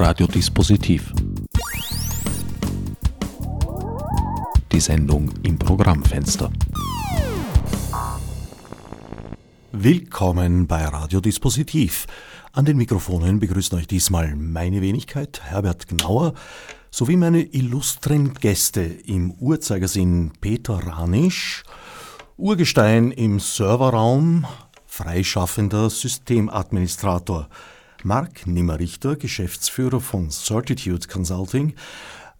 Radiodispositiv. Die Sendung im Programmfenster. Willkommen bei Radiodispositiv. An den Mikrofonen begrüßen euch diesmal meine Wenigkeit, Herbert Gnauer, sowie meine illustren Gäste im Uhrzeigersinn Peter Ranisch, Urgestein im Serverraum, freischaffender Systemadministrator, Marc Nimmerrichter, Geschäftsführer von Certitude Consulting,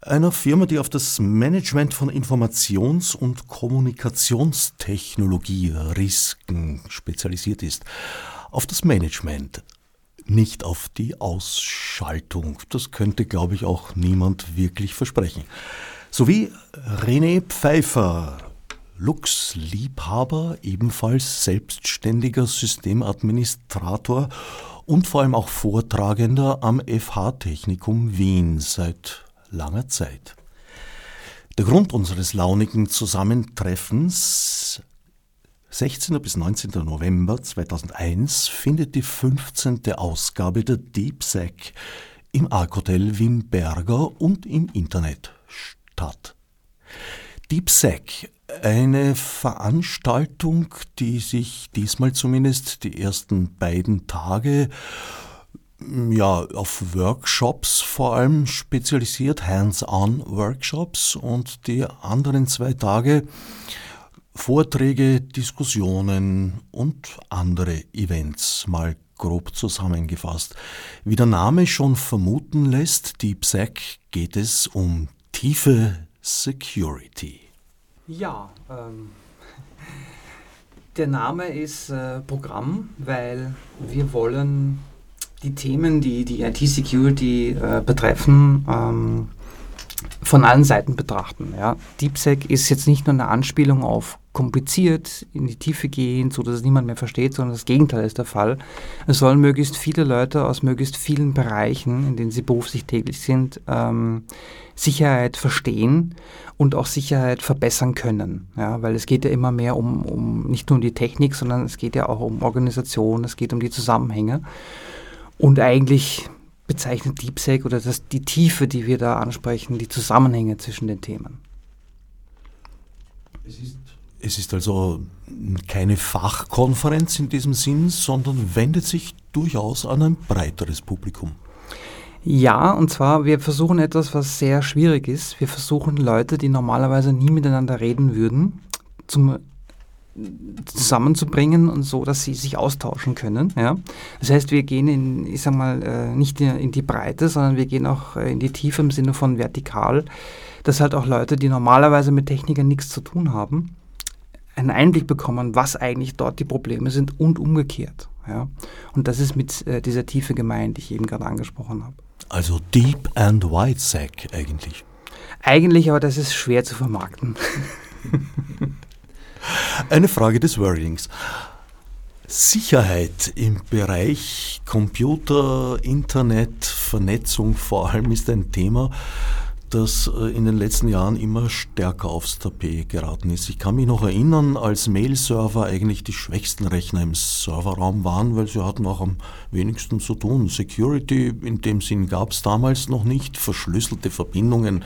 einer Firma, die auf das Management von Informations- und Kommunikationstechnologie Risiken spezialisiert ist. Auf das Management, nicht auf die Ausschaltung. Das könnte, glaube ich, auch niemand wirklich versprechen. Sowie René Pfeiffer, Lux-Liebhaber, ebenfalls selbstständiger Systemadministrator und vor allem auch Vortragender am FH-Technikum Wien seit langer Zeit. Der Grund unseres launigen Zusammentreffens 16. bis 19. November 2001 findet die 15. Ausgabe der DeepSec im Arc-Hotel Wimberger und im Internet statt. DeepSec, eine Veranstaltung, die sich diesmal zumindest die ersten beiden Tage ja, auf Workshops vor allem spezialisiert, Hands-on-Workshops und die anderen zwei Tage Vorträge, Diskussionen und andere Events mal grob zusammengefasst. Wie der Name schon vermuten lässt, DeepSec geht es um tiefe Security. Ja, ähm, der Name ist äh, Programm, weil wir wollen die Themen, die die IT-Security äh, betreffen, ähm, von allen Seiten betrachten. Ja. DeepSec ist jetzt nicht nur eine Anspielung auf kompliziert, in die Tiefe gehen, so dass es niemand mehr versteht, sondern das Gegenteil ist der Fall. Es sollen möglichst viele Leute aus möglichst vielen Bereichen, in denen sie beruflich tätig sind, ähm, Sicherheit verstehen und auch Sicherheit verbessern können. Ja, weil es geht ja immer mehr um, um nicht nur um die Technik, sondern es geht ja auch um Organisation, es geht um die Zusammenhänge. Und eigentlich bezeichnet DeepSec oder das, die Tiefe, die wir da ansprechen, die Zusammenhänge zwischen den Themen. Es ist, es ist also keine Fachkonferenz in diesem Sinn, sondern wendet sich durchaus an ein breiteres Publikum. Ja, und zwar, wir versuchen etwas, was sehr schwierig ist. Wir versuchen Leute, die normalerweise nie miteinander reden würden, zum zusammenzubringen und so, dass sie sich austauschen können. Ja? Das heißt, wir gehen in, ich sag mal, äh, nicht in die Breite, sondern wir gehen auch äh, in die Tiefe im Sinne von vertikal, dass halt auch Leute, die normalerweise mit Technikern nichts zu tun haben, einen Einblick bekommen, was eigentlich dort die Probleme sind und umgekehrt. Ja? Und das ist mit äh, dieser Tiefe gemeint, die ich eben gerade angesprochen habe. Also Deep and Wide Sack eigentlich. Eigentlich, aber das ist schwer zu vermarkten. Eine Frage des Wordings. Sicherheit im Bereich Computer, Internet, Vernetzung vor allem ist ein Thema, das äh, in den letzten Jahren immer stärker aufs Tapet geraten ist. Ich kann mich noch erinnern, als Mail-Server eigentlich die schwächsten Rechner im Serverraum waren, weil sie hatten auch am wenigsten zu tun. Security in dem Sinn gab es damals noch nicht, verschlüsselte Verbindungen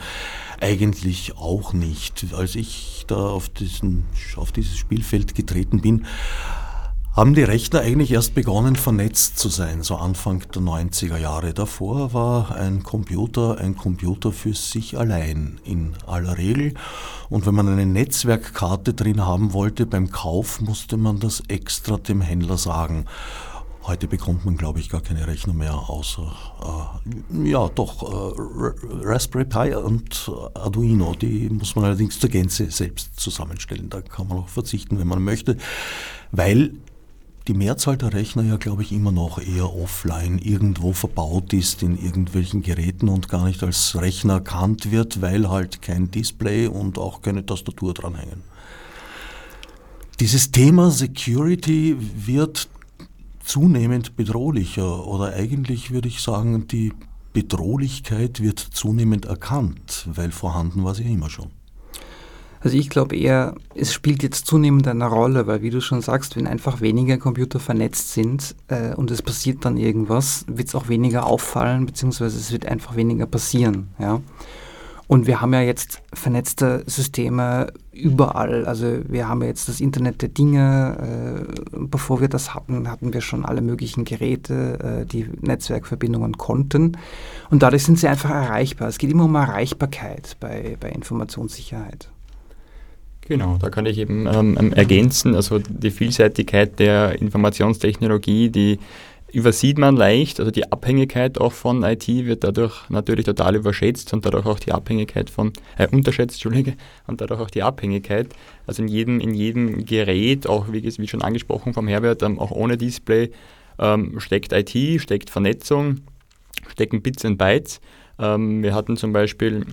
eigentlich auch nicht. Als ich da auf, diesen, auf dieses Spielfeld getreten bin, haben die Rechner eigentlich erst begonnen, vernetzt zu sein, so Anfang der 90er Jahre. Davor war ein Computer ein Computer für sich allein in aller Regel. Und wenn man eine Netzwerkkarte drin haben wollte beim Kauf, musste man das extra dem Händler sagen. Heute bekommt man, glaube ich, gar keine Rechner mehr, außer, äh, ja, doch, äh, Raspberry Pi und Arduino. Die muss man allerdings zur Gänze selbst zusammenstellen. Da kann man auch verzichten, wenn man möchte, weil die Mehrzahl der Rechner ja, glaube ich, immer noch eher offline irgendwo verbaut ist in irgendwelchen Geräten und gar nicht als Rechner erkannt wird, weil halt kein Display und auch keine Tastatur dranhängen. Dieses Thema Security wird zunehmend bedrohlicher oder eigentlich würde ich sagen, die Bedrohlichkeit wird zunehmend erkannt, weil vorhanden war sie immer schon. Also ich glaube eher, es spielt jetzt zunehmend eine Rolle, weil wie du schon sagst, wenn einfach weniger Computer vernetzt sind äh, und es passiert dann irgendwas, wird es auch weniger auffallen, beziehungsweise es wird einfach weniger passieren. Ja? Und wir haben ja jetzt vernetzte Systeme überall. Also wir haben jetzt das Internet der Dinge. Äh, bevor wir das hatten, hatten wir schon alle möglichen Geräte, äh, die Netzwerkverbindungen konnten. Und dadurch sind sie einfach erreichbar. Es geht immer um Erreichbarkeit bei, bei Informationssicherheit. Genau, da kann ich eben ähm, ergänzen, also die Vielseitigkeit der Informationstechnologie, die übersieht man leicht. Also die Abhängigkeit auch von IT wird dadurch natürlich total überschätzt und dadurch auch die Abhängigkeit von, äh, unterschätzt, Entschuldige, und dadurch auch die Abhängigkeit. Also in jedem, in jedem Gerät, auch wie, wie schon angesprochen vom Herbert, ähm, auch ohne Display, ähm, steckt IT, steckt Vernetzung, stecken Bits und Bytes. Ähm, wir hatten zum Beispiel,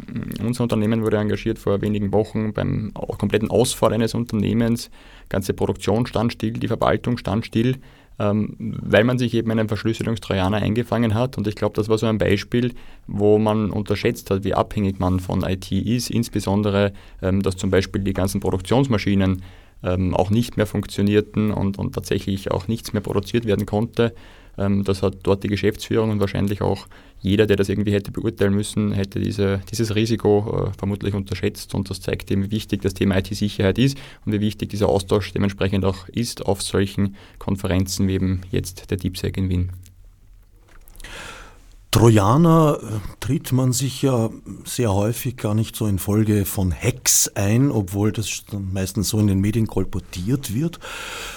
unser Unternehmen wurde engagiert vor wenigen Wochen beim kompletten Ausfall eines Unternehmens. Ganze Produktion stand still, die Verwaltung stand still ähm, weil man sich eben einen Verschlüsselungstrojaner eingefangen hat. Und ich glaube, das war so ein Beispiel, wo man unterschätzt hat, wie abhängig man von IT ist, insbesondere, ähm, dass zum Beispiel die ganzen Produktionsmaschinen auch nicht mehr funktionierten und, und tatsächlich auch nichts mehr produziert werden konnte. Ähm, das hat dort die Geschäftsführung und wahrscheinlich auch jeder, der das irgendwie hätte beurteilen müssen, hätte diese, dieses Risiko äh, vermutlich unterschätzt. Und das zeigt eben, wie wichtig das Thema IT-Sicherheit ist und wie wichtig dieser Austausch dementsprechend auch ist auf solchen Konferenzen wie eben jetzt der DeepSec in Wien. Trojaner äh, tritt man sich ja sehr häufig gar nicht so infolge von Hacks ein, obwohl das meistens so in den Medien kolportiert wird,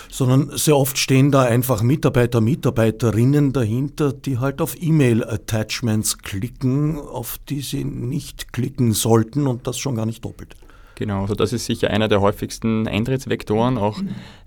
sondern sehr oft stehen da einfach Mitarbeiter, Mitarbeiterinnen dahinter, die halt auf E-Mail-Attachments klicken, auf die sie nicht klicken sollten und das schon gar nicht doppelt. Genau, also das ist sicher einer der häufigsten Eintrittsvektoren, auch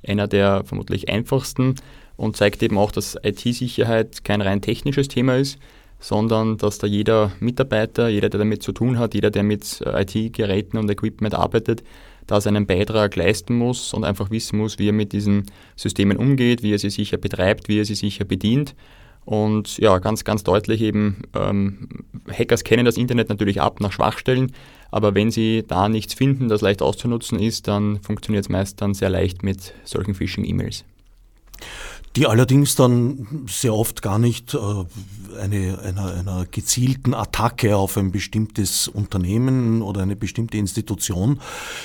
einer der vermutlich einfachsten und zeigt eben auch, dass IT-Sicherheit kein rein technisches Thema ist, sondern dass da jeder Mitarbeiter, jeder, der damit zu tun hat, jeder, der mit äh, IT-Geräten und Equipment arbeitet, da seinen Beitrag leisten muss und einfach wissen muss, wie er mit diesen Systemen umgeht, wie er sie sicher betreibt, wie er sie sicher bedient. Und ja, ganz, ganz deutlich eben, ähm, Hackers kennen das Internet natürlich ab nach Schwachstellen, aber wenn sie da nichts finden, das leicht auszunutzen ist, dann funktioniert es meist dann sehr leicht mit solchen Phishing-E-Mails die allerdings dann sehr oft gar nicht äh, eine, einer, einer gezielten Attacke auf ein bestimmtes Unternehmen oder eine bestimmte Institution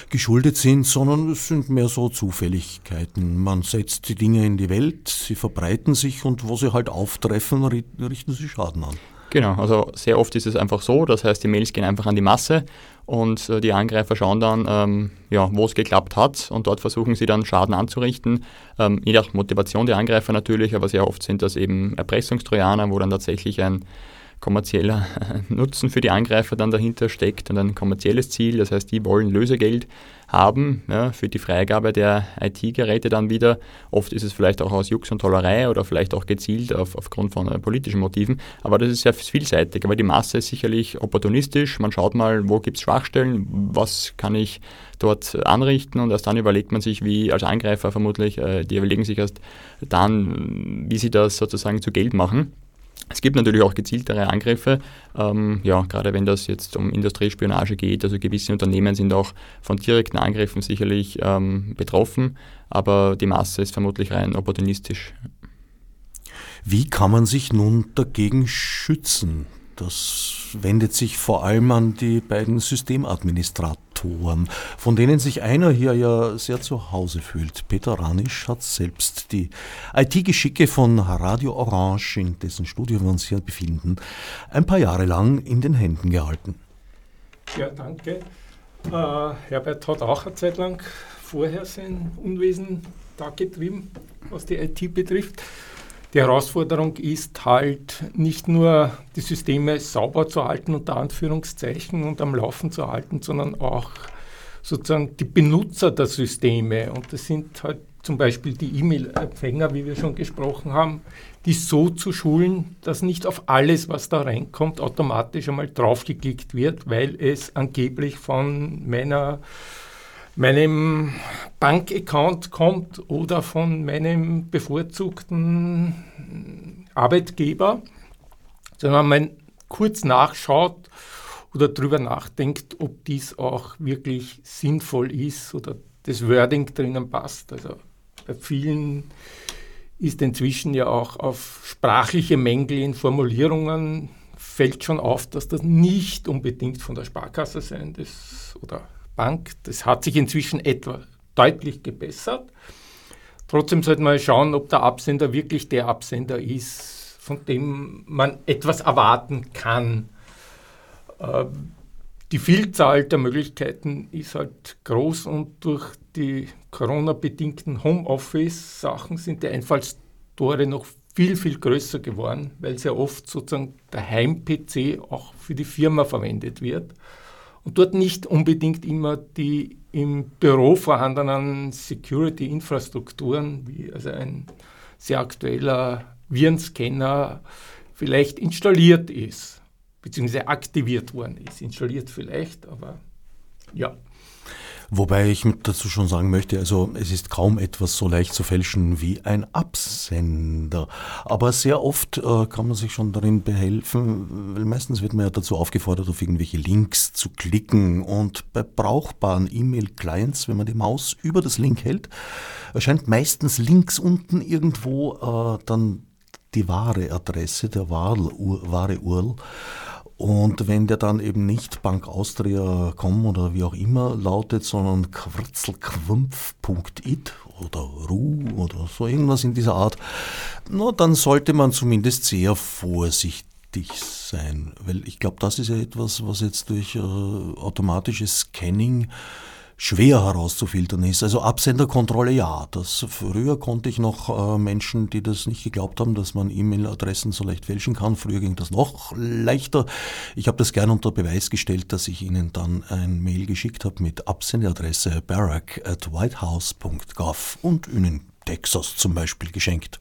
geschuldet sind, sondern es sind mehr so Zufälligkeiten. Man setzt die Dinge in die Welt, sie verbreiten sich und wo sie halt auftreffen, richten sie Schaden an. Genau, also sehr oft ist es einfach so, das heißt, die Mails gehen einfach an die Masse und äh, die Angreifer schauen dann, ähm, ja, wo es geklappt hat. Und dort versuchen sie dann Schaden anzurichten, ähm, je nach Motivation der Angreifer natürlich, aber sehr oft sind das eben Erpressungstrojaner, wo dann tatsächlich ein kommerzieller Nutzen für die Angreifer dann dahinter steckt und ein kommerzielles Ziel. Das heißt, die wollen Lösegeld haben ja, für die Freigabe der IT-Geräte dann wieder. Oft ist es vielleicht auch aus Jux und Tollerei oder vielleicht auch gezielt auf, aufgrund von äh, politischen Motiven. Aber das ist sehr vielseitig. Aber die Masse ist sicherlich opportunistisch. Man schaut mal, wo gibt es Schwachstellen, was kann ich dort anrichten und erst dann überlegt man sich, wie als Angreifer vermutlich, äh, die überlegen sich erst dann, wie sie das sozusagen zu Geld machen. Es gibt natürlich auch gezieltere Angriffe, ähm, ja, gerade wenn das jetzt um Industriespionage geht. Also gewisse Unternehmen sind auch von direkten Angriffen sicherlich ähm, betroffen, aber die Masse ist vermutlich rein opportunistisch. Wie kann man sich nun dagegen schützen? Das wendet sich vor allem an die beiden Systemadministratoren, von denen sich einer hier ja sehr zu Hause fühlt. Peter Ranisch hat selbst die IT-Geschicke von Radio Orange, in dessen Studio wir uns hier befinden, ein paar Jahre lang in den Händen gehalten. Ja, danke. Äh, Herbert hat auch eine Zeit lang vorher sein Unwesen da getrieben, was die IT betrifft. Die Herausforderung ist halt nicht nur die Systeme sauber zu halten, unter Anführungszeichen, und am Laufen zu halten, sondern auch sozusagen die Benutzer der Systeme. Und das sind halt zum Beispiel die E-Mail-Empfänger, wie wir schon gesprochen haben, die so zu schulen, dass nicht auf alles, was da reinkommt, automatisch einmal draufgeklickt wird, weil es angeblich von meiner meinem Bankaccount kommt oder von meinem bevorzugten Arbeitgeber, sondern man kurz nachschaut oder darüber nachdenkt, ob dies auch wirklich sinnvoll ist oder das Wording drinnen passt. Also bei vielen ist inzwischen ja auch auf sprachliche Mängel in Formulierungen fällt schon auf, dass das nicht unbedingt von der Sparkasse sein das, oder Bank. Das hat sich inzwischen etwa deutlich gebessert. Trotzdem sollte man schauen, ob der Absender wirklich der Absender ist, von dem man etwas erwarten kann. Ähm, die Vielzahl der Möglichkeiten ist halt groß und durch die Corona-bedingten Homeoffice-Sachen sind die Einfallstore noch viel, viel größer geworden, weil sehr oft sozusagen der Heim-PC auch für die Firma verwendet wird und dort nicht unbedingt immer die im Büro vorhandenen Security-Infrastrukturen, wie also ein sehr aktueller Virenscanner, vielleicht installiert ist, beziehungsweise aktiviert worden ist. Installiert vielleicht, aber ja. Wobei ich dazu schon sagen möchte, also es ist kaum etwas so leicht zu fälschen wie ein Absender. Aber sehr oft äh, kann man sich schon darin behelfen, weil meistens wird man ja dazu aufgefordert, auf irgendwelche Links zu klicken. Und bei brauchbaren E-Mail-Clients, wenn man die Maus über das Link hält, erscheint meistens links unten irgendwo äh, dann die wahre Adresse, der wahre, wahre URL. Und wenn der dann eben nicht Bank Austria com oder wie auch immer lautet, sondern quirzelquumpf.it oder ru oder so irgendwas in dieser Art, na, dann sollte man zumindest sehr vorsichtig sein. Weil ich glaube, das ist ja etwas, was jetzt durch äh, automatisches Scanning schwer herauszufiltern ist. Also Absenderkontrolle ja. Das, früher konnte ich noch äh, Menschen, die das nicht geglaubt haben, dass man E-Mail-Adressen so leicht fälschen kann. Früher ging das noch leichter. Ich habe das gern unter Beweis gestellt, dass ich ihnen dann ein Mail geschickt habe mit Absenderadresse barack at whitehouse.gov und ihnen Texas zum Beispiel geschenkt.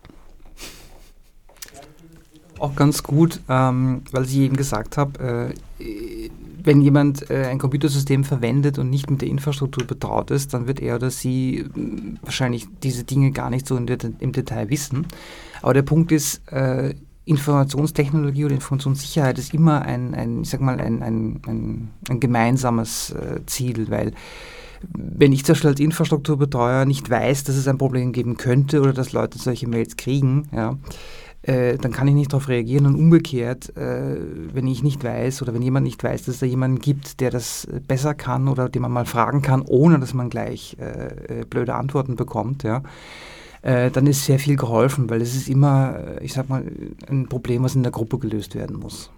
Auch ganz gut, ähm, weil ich eben gesagt habe, äh, wenn jemand äh, ein Computersystem verwendet und nicht mit der Infrastruktur betraut ist, dann wird er oder sie äh, wahrscheinlich diese Dinge gar nicht so der, im Detail wissen. Aber der Punkt ist, äh, Informationstechnologie oder Informationssicherheit ist immer ein, ein ich sag mal, ein, ein, ein, ein gemeinsames äh, Ziel, weil wenn ich zum Beispiel als Infrastrukturbetreuer nicht weiß, dass es ein Problem geben könnte oder dass Leute solche Mails kriegen, ja, äh, dann kann ich nicht darauf reagieren. Und umgekehrt, äh, wenn ich nicht weiß oder wenn jemand nicht weiß, dass es da jemanden gibt, der das besser kann oder den man mal fragen kann, ohne dass man gleich äh, äh blöde Antworten bekommt, ja, äh, dann ist sehr viel geholfen, weil es ist immer, ich sag mal, ein Problem, was in der Gruppe gelöst werden muss.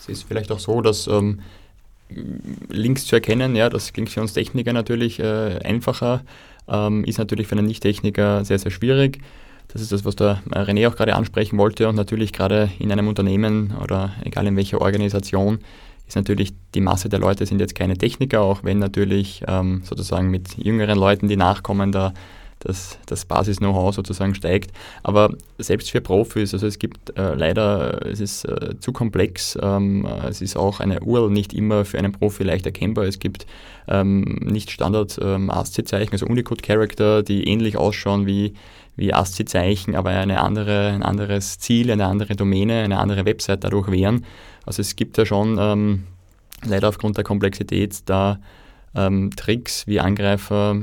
Es ist vielleicht auch so, dass ähm, Links zu erkennen, ja, das klingt für uns Techniker natürlich einfacher, ähm, ist natürlich für einen Nicht-Techniker sehr, sehr schwierig. Das ist das, was der René auch gerade ansprechen wollte. Und natürlich gerade in einem Unternehmen oder egal in welcher Organisation ist natürlich die Masse der Leute sind jetzt keine Techniker, auch wenn natürlich ähm, sozusagen mit jüngeren Leuten, die nachkommen, da das, das Basis-Know-how sozusagen steigt. Aber selbst für Profis, also es gibt äh, leider, es ist äh, zu komplex, ähm, es ist auch eine URL nicht immer für einen Profi leicht erkennbar. Es gibt ähm, nicht Standard ähm, also Unicode-Character, die ähnlich ausschauen wie wie ASCII-Zeichen, aber eine andere, ein anderes Ziel, eine andere Domäne, eine andere Website dadurch wären. Also es gibt ja schon ähm, leider aufgrund der Komplexität da ähm, Tricks, wie Angreifer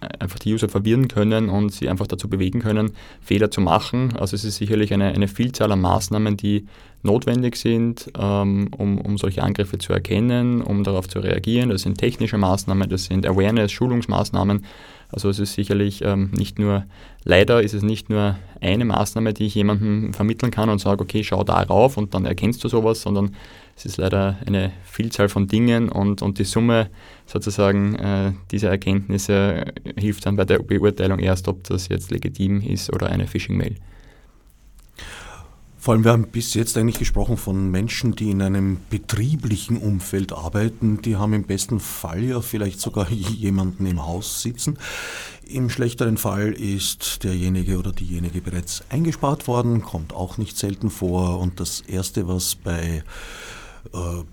äh, einfach die User verwirren können und sie einfach dazu bewegen können, Fehler zu machen. Also es ist sicherlich eine, eine Vielzahl an Maßnahmen, die notwendig sind, ähm, um, um solche Angriffe zu erkennen, um darauf zu reagieren. Das sind technische Maßnahmen, das sind Awareness, Schulungsmaßnahmen. Also es ist sicherlich ähm, nicht nur, leider ist es nicht nur eine Maßnahme, die ich jemandem vermitteln kann und sage, okay, schau darauf und dann erkennst du sowas, sondern es ist leider eine Vielzahl von Dingen und, und die Summe sozusagen äh, dieser Erkenntnisse hilft dann bei der Beurteilung erst, ob das jetzt legitim ist oder eine Phishing-Mail. Vor allem, wir haben bis jetzt eigentlich gesprochen von Menschen, die in einem betrieblichen Umfeld arbeiten. Die haben im besten Fall ja vielleicht sogar jemanden im Haus sitzen. Im schlechteren Fall ist derjenige oder diejenige bereits eingespart worden, kommt auch nicht selten vor. Und das Erste, was bei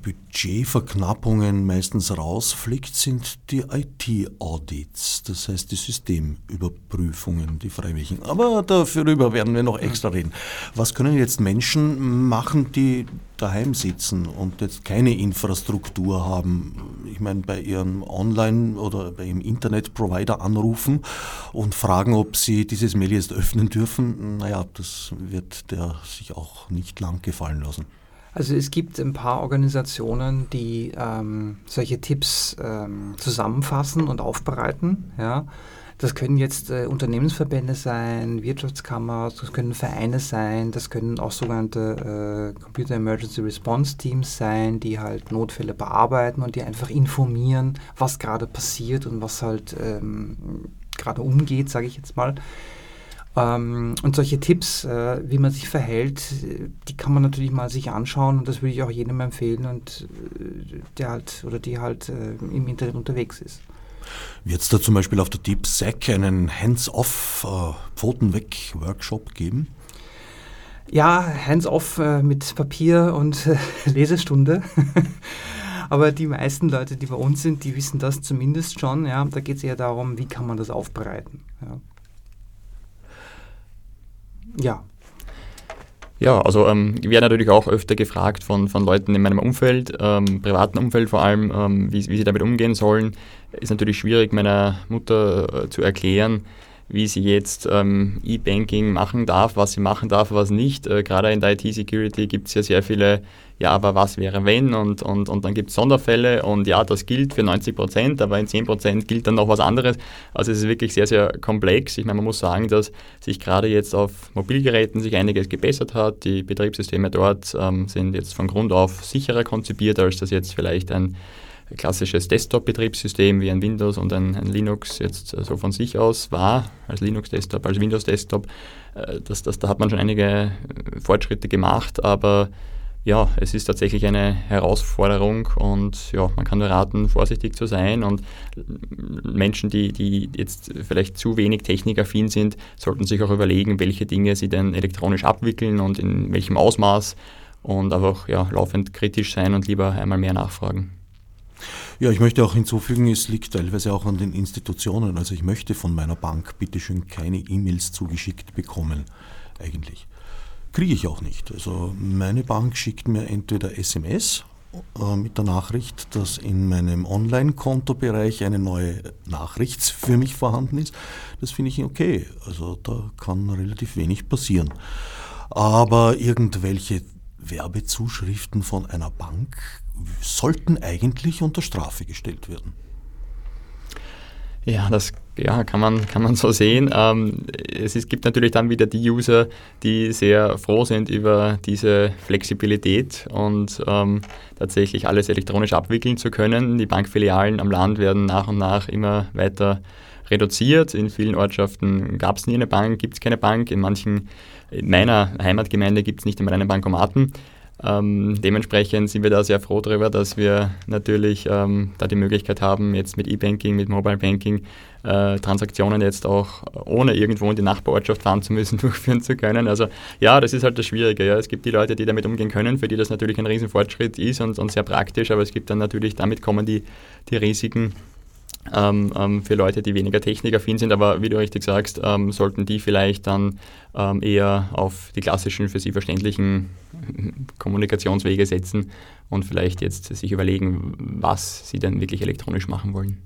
Budgetverknappungen meistens rausfliegt, sind die IT-Audits, das heißt die Systemüberprüfungen, die freiwilligen. Aber darüber werden wir noch extra reden. Was können jetzt Menschen machen, die daheim sitzen und jetzt keine Infrastruktur haben? Ich meine, bei ihrem Online- oder bei ihrem Internetprovider anrufen und fragen, ob sie dieses Mail jetzt öffnen dürfen. Naja, das wird der sich auch nicht lang gefallen lassen. Also es gibt ein paar Organisationen, die ähm, solche Tipps ähm, zusammenfassen und aufbereiten. Ja. Das können jetzt äh, Unternehmensverbände sein, Wirtschaftskammer, das können Vereine sein, das können auch sogenannte äh, Computer Emergency Response Teams sein, die halt Notfälle bearbeiten und die einfach informieren, was gerade passiert und was halt ähm, gerade umgeht, sage ich jetzt mal. Ähm, und solche Tipps, äh, wie man sich verhält, die kann man natürlich mal sich anschauen und das würde ich auch jedem empfehlen und äh, der halt oder die halt äh, im Internet unterwegs ist. Wird es da zum Beispiel auf der Deep Sec einen Hands-off, äh, Pfoten weg Workshop geben? Ja, Hands-off äh, mit Papier und äh, Lesestunde. Aber die meisten Leute, die bei uns sind, die wissen das zumindest schon. Ja, da geht es eher darum, wie kann man das aufbereiten. Ja. Ja. Ja, also ähm, ich werde natürlich auch öfter gefragt von, von Leuten in meinem Umfeld, ähm, privaten Umfeld vor allem, ähm, wie, wie sie damit umgehen sollen. Ist natürlich schwierig, meiner Mutter äh, zu erklären, wie sie jetzt ähm, E-Banking machen darf, was sie machen darf, was nicht. Äh, gerade in der IT-Security gibt es ja sehr viele ja, aber was wäre wenn und, und, und dann gibt es Sonderfälle und ja, das gilt für 90 Prozent, aber in 10 Prozent gilt dann noch was anderes. Also es ist wirklich sehr, sehr komplex. Ich meine, man muss sagen, dass sich gerade jetzt auf Mobilgeräten sich einiges gebessert hat. Die Betriebssysteme dort ähm, sind jetzt von Grund auf sicherer konzipiert, als das jetzt vielleicht ein klassisches Desktop-Betriebssystem wie ein Windows und ein, ein, Linux jetzt so von sich aus war, als Linux-Desktop, als Windows-Desktop. Äh, das, das, da hat man schon einige Fortschritte gemacht, aber ja, es ist tatsächlich eine Herausforderung und ja, man kann nur raten, vorsichtig zu sein und Menschen, die, die jetzt vielleicht zu wenig technikaffin sind, sollten sich auch überlegen, welche Dinge sie denn elektronisch abwickeln und in welchem Ausmaß und einfach ja, laufend kritisch sein und lieber einmal mehr nachfragen. Ja, ich möchte auch hinzufügen, es liegt teilweise auch an den Institutionen. Also ich möchte von meiner Bank bitteschön keine E-Mails zugeschickt bekommen, eigentlich kriege ich auch nicht. Also meine Bank schickt mir entweder SMS äh, mit der Nachricht, dass in meinem Online-Kontobereich eine neue Nachricht für mich vorhanden ist. Das finde ich okay. Also da kann relativ wenig passieren. Aber irgendwelche Werbezuschriften von einer Bank sollten eigentlich unter Strafe gestellt werden. Ja, das ja, kann, man, kann man so sehen. Ähm, es ist, gibt natürlich dann wieder die User, die sehr froh sind über diese Flexibilität und ähm, tatsächlich alles elektronisch abwickeln zu können. Die Bankfilialen am Land werden nach und nach immer weiter reduziert. In vielen Ortschaften gab es nie eine Bank, gibt es keine Bank. In manchen, in meiner Heimatgemeinde gibt es nicht einmal einen Bankomaten. Ähm, dementsprechend sind wir da sehr froh darüber, dass wir natürlich ähm, da die Möglichkeit haben, jetzt mit E-Banking, mit Mobile Banking äh, Transaktionen jetzt auch ohne irgendwo in die Nachbarortschaft fahren zu müssen, durchführen zu können. Also ja, das ist halt das Schwierige. Ja. Es gibt die Leute, die damit umgehen können, für die das natürlich ein Riesenfortschritt ist und, und sehr praktisch, aber es gibt dann natürlich, damit kommen die, die Risiken ähm, ähm, für Leute, die weniger technikaffin sind, aber wie du richtig sagst, ähm, sollten die vielleicht dann ähm, eher auf die klassischen, für sie verständlichen Kommunikationswege setzen und vielleicht jetzt sich überlegen, was sie denn wirklich elektronisch machen wollen.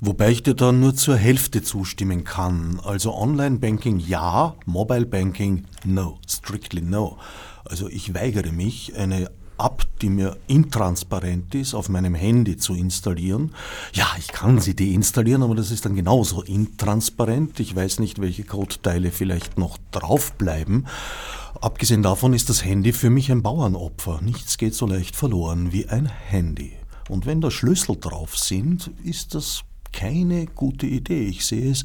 Wobei ich dir da nur zur Hälfte zustimmen kann. Also Online-Banking ja, Mobile-Banking no, strictly no. Also ich weigere mich, eine App, die mir intransparent ist, auf meinem Handy zu installieren. Ja, ich kann sie deinstallieren, aber das ist dann genauso intransparent. Ich weiß nicht, welche Codeteile vielleicht noch draufbleiben. Abgesehen davon ist das Handy für mich ein Bauernopfer. Nichts geht so leicht verloren wie ein Handy. Und wenn da Schlüssel drauf sind, ist das keine gute Idee. Ich sehe es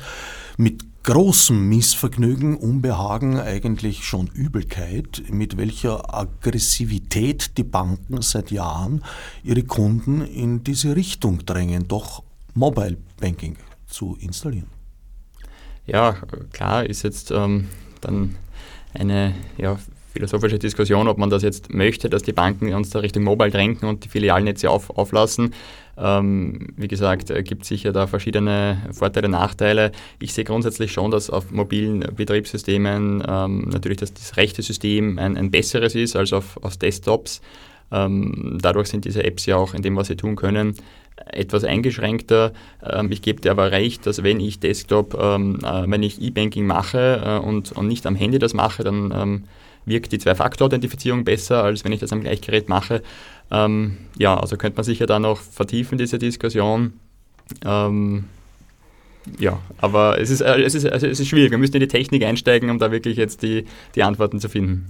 mit großem Missvergnügen, Unbehagen, eigentlich schon Übelkeit, mit welcher Aggressivität die Banken seit Jahren ihre Kunden in diese Richtung drängen, doch Mobile Banking zu installieren. Ja, klar ist jetzt ähm, dann eine ja, philosophische Diskussion, ob man das jetzt möchte, dass die Banken uns da Richtung Mobile drängen und die Filialnetze auf, auflassen. Ähm, wie gesagt, äh, gibt sicher da verschiedene Vorteile, Nachteile. Ich sehe grundsätzlich schon, dass auf mobilen Betriebssystemen ähm, natürlich das, das rechte System ein, ein besseres ist als auf, auf Desktops. Ähm, dadurch sind diese Apps ja auch in dem, was sie tun können, etwas eingeschränkter. Ähm, ich gebe dir aber recht, dass wenn ich Desktop, ähm, äh, wenn ich E-Banking mache äh, und, und nicht am Handy das mache, dann wirkt die Zwei-Faktor-Authentifizierung besser, als wenn ich das am Gleichgerät mache. Ja, also könnte man sicher da noch vertiefen, diese Diskussion. Ähm, ja, aber es ist, äh, es, ist, also es ist schwierig. Wir müssen in die Technik einsteigen, um da wirklich jetzt die, die Antworten zu finden.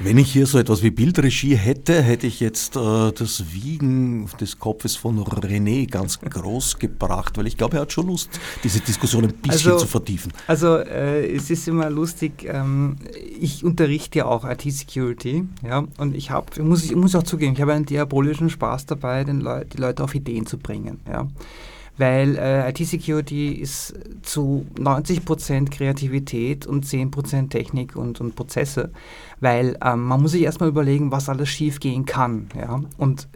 Wenn ich hier so etwas wie Bildregie hätte, hätte ich jetzt äh, das Wiegen des Kopfes von René ganz groß gebracht, weil ich glaube, er hat schon Lust, diese Diskussion ein bisschen also, zu vertiefen. Also äh, es ist immer lustig, ähm, ich unterrichte ja auch IT-Security, ja, und ich habe, muss, ich muss auch zugeben, ich habe einen diabolischen Spaß dabei, den Leu die Leute auf Ideen zu bringen, ja weil äh, IT-Security ist zu 90% Kreativität und 10% Technik und, und Prozesse, weil ähm, man muss sich erstmal überlegen, was alles schief gehen kann. Ja? Und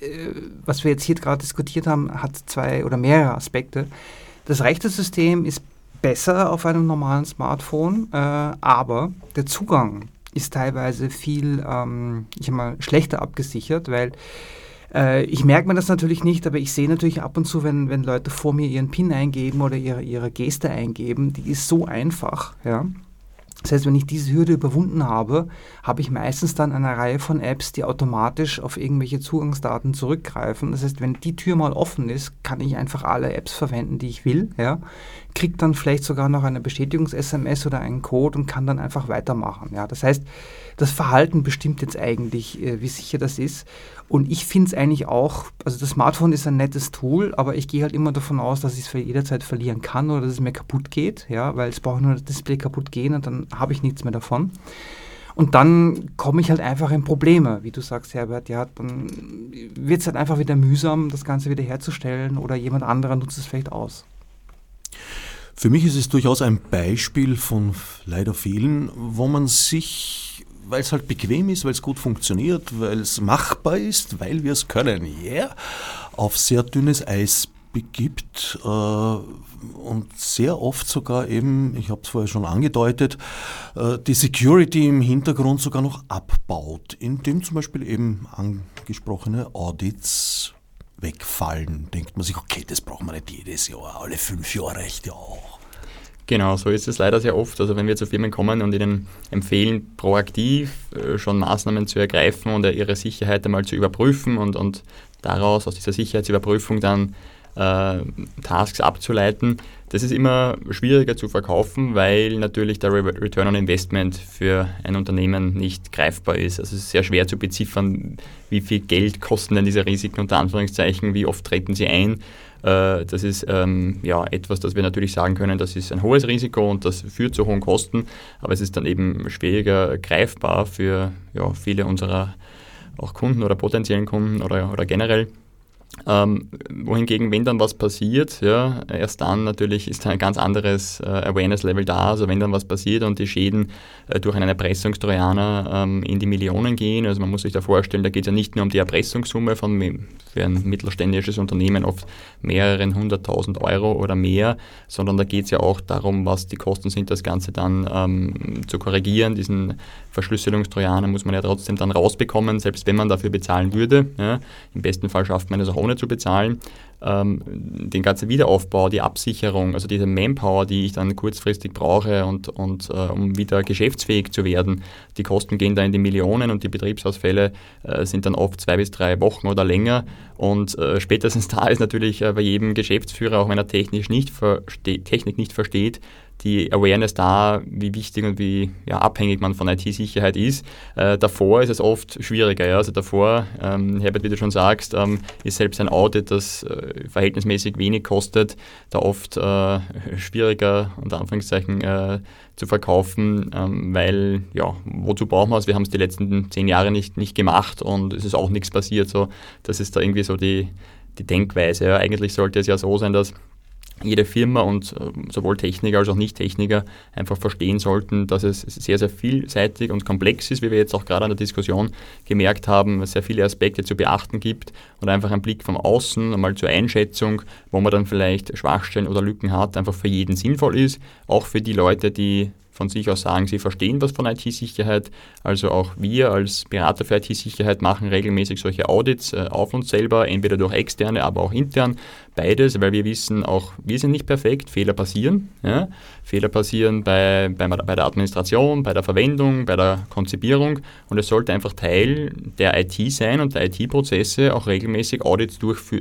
äh, was wir jetzt hier gerade diskutiert haben, hat zwei oder mehrere Aspekte. Das rechte System ist besser auf einem normalen Smartphone, äh, aber der Zugang ist teilweise viel, ähm, ich mal, schlechter abgesichert, weil äh, ich merke mir das natürlich nicht, aber ich sehe natürlich ab und zu, wenn, wenn Leute vor mir ihren PIN eingeben oder ihre, ihre Geste eingeben, die ist so einfach, ja. Das heißt, wenn ich diese Hürde überwunden habe, habe ich meistens dann eine Reihe von Apps, die automatisch auf irgendwelche Zugangsdaten zurückgreifen. Das heißt, wenn die Tür mal offen ist, kann ich einfach alle Apps verwenden, die ich will. Ja? Kriege dann vielleicht sogar noch eine Bestätigungs-SMS oder einen Code und kann dann einfach weitermachen. Ja? Das heißt, das Verhalten bestimmt jetzt eigentlich, äh, wie sicher das ist. Und ich finde es eigentlich auch, also das Smartphone ist ein nettes Tool, aber ich gehe halt immer davon aus, dass ich es jederzeit verlieren kann oder dass es mir kaputt geht, ja, weil es braucht nur das Display kaputt gehen und dann habe ich nichts mehr davon. Und dann komme ich halt einfach in Probleme, wie du sagst, Herbert. Ja, dann wird es halt einfach wieder mühsam, das Ganze wieder herzustellen oder jemand anderer nutzt es vielleicht aus. Für mich ist es durchaus ein Beispiel von leider vielen, wo man sich weil es halt bequem ist, weil es gut funktioniert, weil es machbar ist, weil wir es können, yeah, auf sehr dünnes Eis begibt äh, und sehr oft sogar eben, ich habe es vorher schon angedeutet, äh, die Security im Hintergrund sogar noch abbaut, indem zum Beispiel eben angesprochene Audits wegfallen. Denkt man sich, okay, das braucht man nicht jedes Jahr, alle fünf Jahre reicht ja auch. Genau, so ist es leider sehr oft. Also wenn wir zu Firmen kommen und ihnen empfehlen, proaktiv äh, schon Maßnahmen zu ergreifen und ihre Sicherheit einmal zu überprüfen und, und daraus aus dieser Sicherheitsüberprüfung dann äh, Tasks abzuleiten, das ist immer schwieriger zu verkaufen, weil natürlich der Return on Investment für ein Unternehmen nicht greifbar ist. Also es ist sehr schwer zu beziffern, wie viel Geld kosten denn diese Risiken unter Anführungszeichen, wie oft treten sie ein äh, das ist ähm, ja, etwas, das wir natürlich sagen können, das ist ein hohes Risiko und das führt zu hohen Kosten, aber es ist dann eben schwieriger greifbar für ja, viele unserer auch Kunden oder potenziellen Kunden oder, oder generell. Ähm, wohingegen, wenn dann was passiert, ja, erst dann natürlich ist ein ganz anderes äh, Awareness-Level da. Also wenn dann was passiert und die Schäden äh, durch einen Erpressungstrojaner ähm, in die Millionen gehen, also man muss sich da vorstellen, da geht es ja nicht nur um die Erpressungssumme von für ein mittelständisches Unternehmen oft mehreren hunderttausend Euro oder mehr, sondern da geht es ja auch darum, was die Kosten sind, das Ganze dann ähm, zu korrigieren. Diesen Verschlüsselungstrojaner muss man ja trotzdem dann rausbekommen, selbst wenn man dafür bezahlen würde. Ja. Im besten Fall schafft man es auch ohne zu bezahlen. Ähm, den ganzen Wiederaufbau, die Absicherung, also diese Manpower, die ich dann kurzfristig brauche und, und äh, um wieder geschäftsfähig zu werden, die Kosten gehen da in die Millionen und die Betriebsausfälle äh, sind dann oft zwei bis drei Wochen oder länger. Und äh, spätestens da ist natürlich äh, bei jedem Geschäftsführer, auch wenn er technisch nicht Technik nicht versteht, die Awareness da, wie wichtig und wie ja, abhängig man von IT-Sicherheit ist. Äh, davor ist es oft schwieriger. Ja? Also davor, ähm, Herbert, wie du schon sagst, ähm, ist selbst ein Audit, das äh, verhältnismäßig wenig kostet, da oft äh, schwieriger, unter Anführungszeichen, äh, zu verkaufen, ähm, weil, ja, wozu brauchen wir es? Wir haben es die letzten zehn Jahre nicht, nicht gemacht und es ist auch nichts passiert. So, das ist da irgendwie so die, die Denkweise. Ja? Eigentlich sollte es ja so sein, dass jede Firma und äh, sowohl Techniker als auch Nicht-Techniker einfach verstehen sollten, dass es sehr, sehr vielseitig und komplex ist, wie wir jetzt auch gerade an der Diskussion gemerkt haben, sehr viele Aspekte zu beachten gibt und einfach ein Blick vom Außen, einmal zur Einschätzung, wo man dann vielleicht Schwachstellen oder Lücken hat, einfach für jeden sinnvoll ist, auch für die Leute, die von sich aus sagen, sie verstehen was von IT-Sicherheit. Also auch wir als Berater für IT-Sicherheit machen regelmäßig solche Audits äh, auf uns selber, entweder durch externe, aber auch intern. Beides, weil wir wissen, auch wir sind nicht perfekt, Fehler passieren. Ja? Fehler passieren bei, bei, bei der Administration, bei der Verwendung, bei der Konzipierung und es sollte einfach Teil der IT sein und der IT-Prozesse auch regelmäßig Audits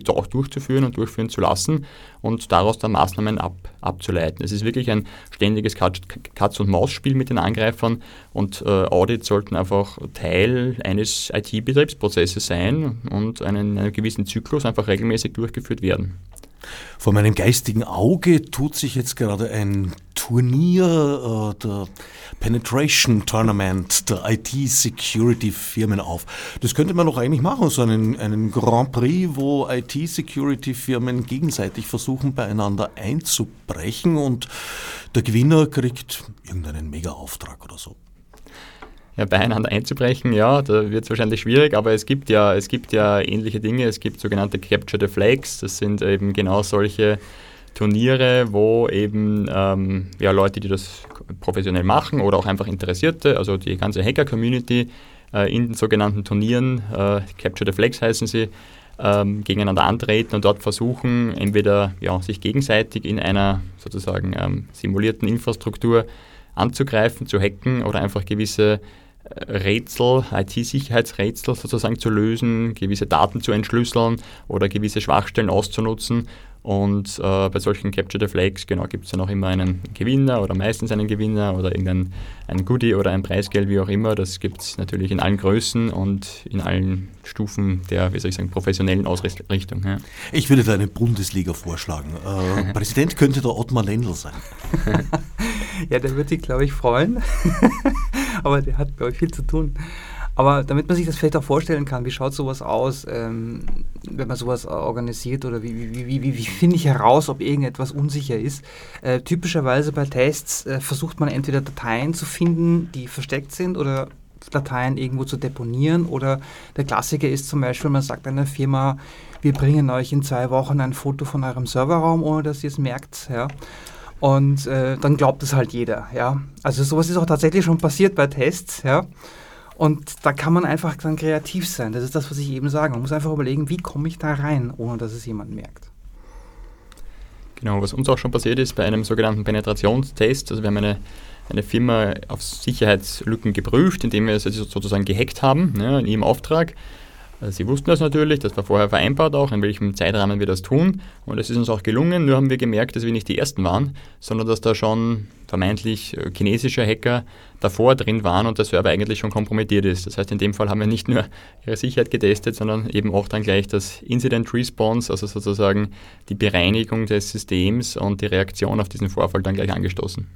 auch durchzuführen und durchführen zu lassen und daraus dann Maßnahmen ab, abzuleiten. Es ist wirklich ein ständiges Katz- und Maus-Spiel mit den Angreifern und äh, Audits sollten einfach Teil eines IT-Betriebsprozesses sein und einen, einen gewissen Zyklus einfach regelmäßig durchgeführt werden. Vor meinem geistigen Auge tut sich jetzt gerade ein Turnier äh, der Penetration Tournament der IT-Security-Firmen auf. Das könnte man doch eigentlich machen, so einen, einen Grand Prix, wo IT-Security-Firmen gegenseitig versuchen, beieinander einzubrechen und der Gewinner kriegt irgendeinen Mega-Auftrag oder so beieinander einzubrechen, ja, da wird es wahrscheinlich schwierig, aber es gibt ja, es gibt ja ähnliche Dinge. Es gibt sogenannte Capture the Flags, das sind eben genau solche Turniere, wo eben ähm, ja, Leute, die das professionell machen oder auch einfach Interessierte, also die ganze Hacker-Community äh, in den sogenannten Turnieren, äh, Capture the Flags heißen sie, ähm, gegeneinander antreten und dort versuchen, entweder ja, sich gegenseitig in einer sozusagen ähm, simulierten Infrastruktur anzugreifen, zu hacken oder einfach gewisse Rätsel, IT-Sicherheitsrätsel sozusagen zu lösen, gewisse Daten zu entschlüsseln oder gewisse Schwachstellen auszunutzen. Und äh, bei solchen Capture the Flags genau, gibt es dann auch immer einen Gewinner oder meistens einen Gewinner oder irgendein ein Goodie oder ein Preisgeld, wie auch immer. Das gibt es natürlich in allen Größen und in allen Stufen der, wie soll ich sagen, professionellen Ausrichtung. Ja. Ich würde da eine Bundesliga vorschlagen. Äh, Präsident könnte der Ottmar Lendl sein. ja, der wird sich, glaube ich, freuen. Aber der hat, glaube ich, viel zu tun. Aber damit man sich das vielleicht auch vorstellen kann, wie schaut sowas aus, ähm, wenn man sowas organisiert oder wie, wie, wie, wie, wie finde ich heraus, ob irgendetwas unsicher ist? Äh, typischerweise bei Tests äh, versucht man entweder Dateien zu finden, die versteckt sind oder Dateien irgendwo zu deponieren oder der Klassiker ist zum Beispiel, man sagt einer Firma, wir bringen euch in zwei Wochen ein Foto von eurem Serverraum, ohne dass ihr es merkt. Ja. Und äh, dann glaubt es halt jeder, ja. Also sowas ist auch tatsächlich schon passiert bei Tests, ja. Und da kann man einfach dann kreativ sein. Das ist das, was ich eben sage. Man muss einfach überlegen, wie komme ich da rein, ohne dass es jemand merkt. Genau, was uns auch schon passiert ist bei einem sogenannten Penetrationstest. Also wir haben eine, eine Firma auf Sicherheitslücken geprüft, indem wir es sozusagen gehackt haben, ne, in ihrem Auftrag. Also sie wussten das natürlich, das war vorher vereinbart auch, in welchem Zeitrahmen wir das tun. Und es ist uns auch gelungen, nur haben wir gemerkt, dass wir nicht die Ersten waren, sondern dass da schon vermeintlich äh, chinesische Hacker davor drin waren und der Server eigentlich schon kompromittiert ist. Das heißt, in dem Fall haben wir nicht nur ihre Sicherheit getestet, sondern eben auch dann gleich das Incident Response, also sozusagen die Bereinigung des Systems und die Reaktion auf diesen Vorfall dann gleich angestoßen.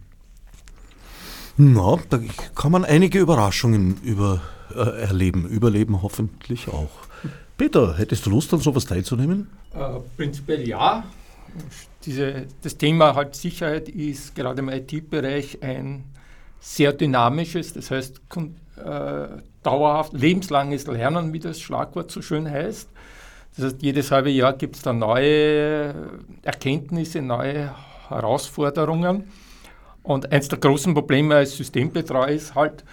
Na, da kann man einige Überraschungen über äh, erleben, überleben hoffentlich auch. Peter, hättest du Lust, an sowas teilzunehmen? Äh, prinzipiell ja. Diese, das Thema halt Sicherheit ist gerade im IT-Bereich ein sehr dynamisches, das heißt äh, dauerhaft, lebenslanges Lernen, wie das Schlagwort so schön heißt. Das heißt, jedes halbe Jahr gibt es da neue Erkenntnisse, neue Herausforderungen. Und eines der großen Probleme als Systembetreuer ist halt,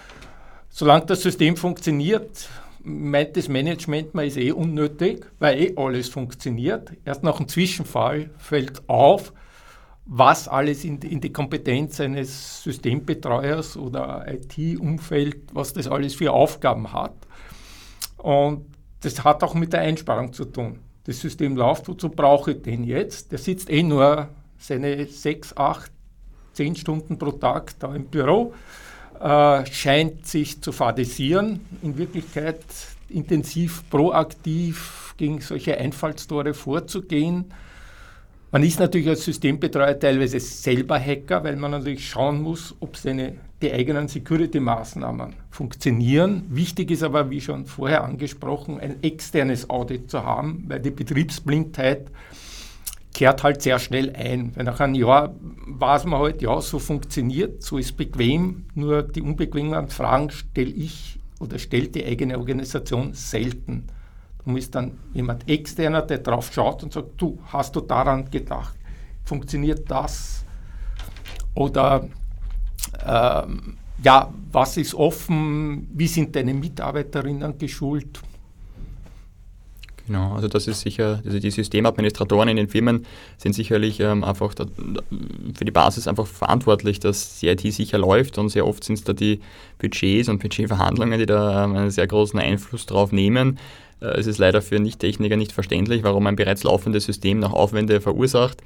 Solange das System funktioniert, meint das Management, man ist eh unnötig, weil eh alles funktioniert. Erst nach einem Zwischenfall fällt auf, was alles in, in die Kompetenz eines Systembetreuers oder IT-Umfeld, was das alles für Aufgaben hat. Und das hat auch mit der Einsparung zu tun. Das System läuft, wozu brauche ich den jetzt? Der sitzt eh nur seine sechs, acht, zehn Stunden pro Tag da im Büro äh, scheint sich zu fadisieren. In Wirklichkeit intensiv proaktiv gegen solche Einfallstore vorzugehen. Man ist natürlich als Systembetreuer teilweise selber Hacker, weil man natürlich schauen muss, ob seine, die eigenen Security-Maßnahmen funktionieren. Wichtig ist aber, wie schon vorher angesprochen, ein externes Audit zu haben, weil die Betriebsblindheit kehrt halt sehr schnell ein. Weil nach einem Jahr weiß man halt, ja, so funktioniert, so ist bequem, nur die unbequemen Fragen stelle ich oder stellt die eigene Organisation selten. Da ist dann jemand externer, der drauf schaut und sagt, du, hast du daran gedacht? Funktioniert das? Oder ähm, ja, was ist offen? Wie sind deine Mitarbeiterinnen geschult? Genau, also das ist sicher, also die Systemadministratoren in den Firmen sind sicherlich ähm, einfach da, für die Basis einfach verantwortlich, dass die IT sicher läuft und sehr oft sind es da die Budgets und Budgetverhandlungen, die da ähm, einen sehr großen Einfluss drauf nehmen. Äh, es ist leider für Nicht-Techniker nicht verständlich, warum ein bereits laufendes System noch Aufwände verursacht.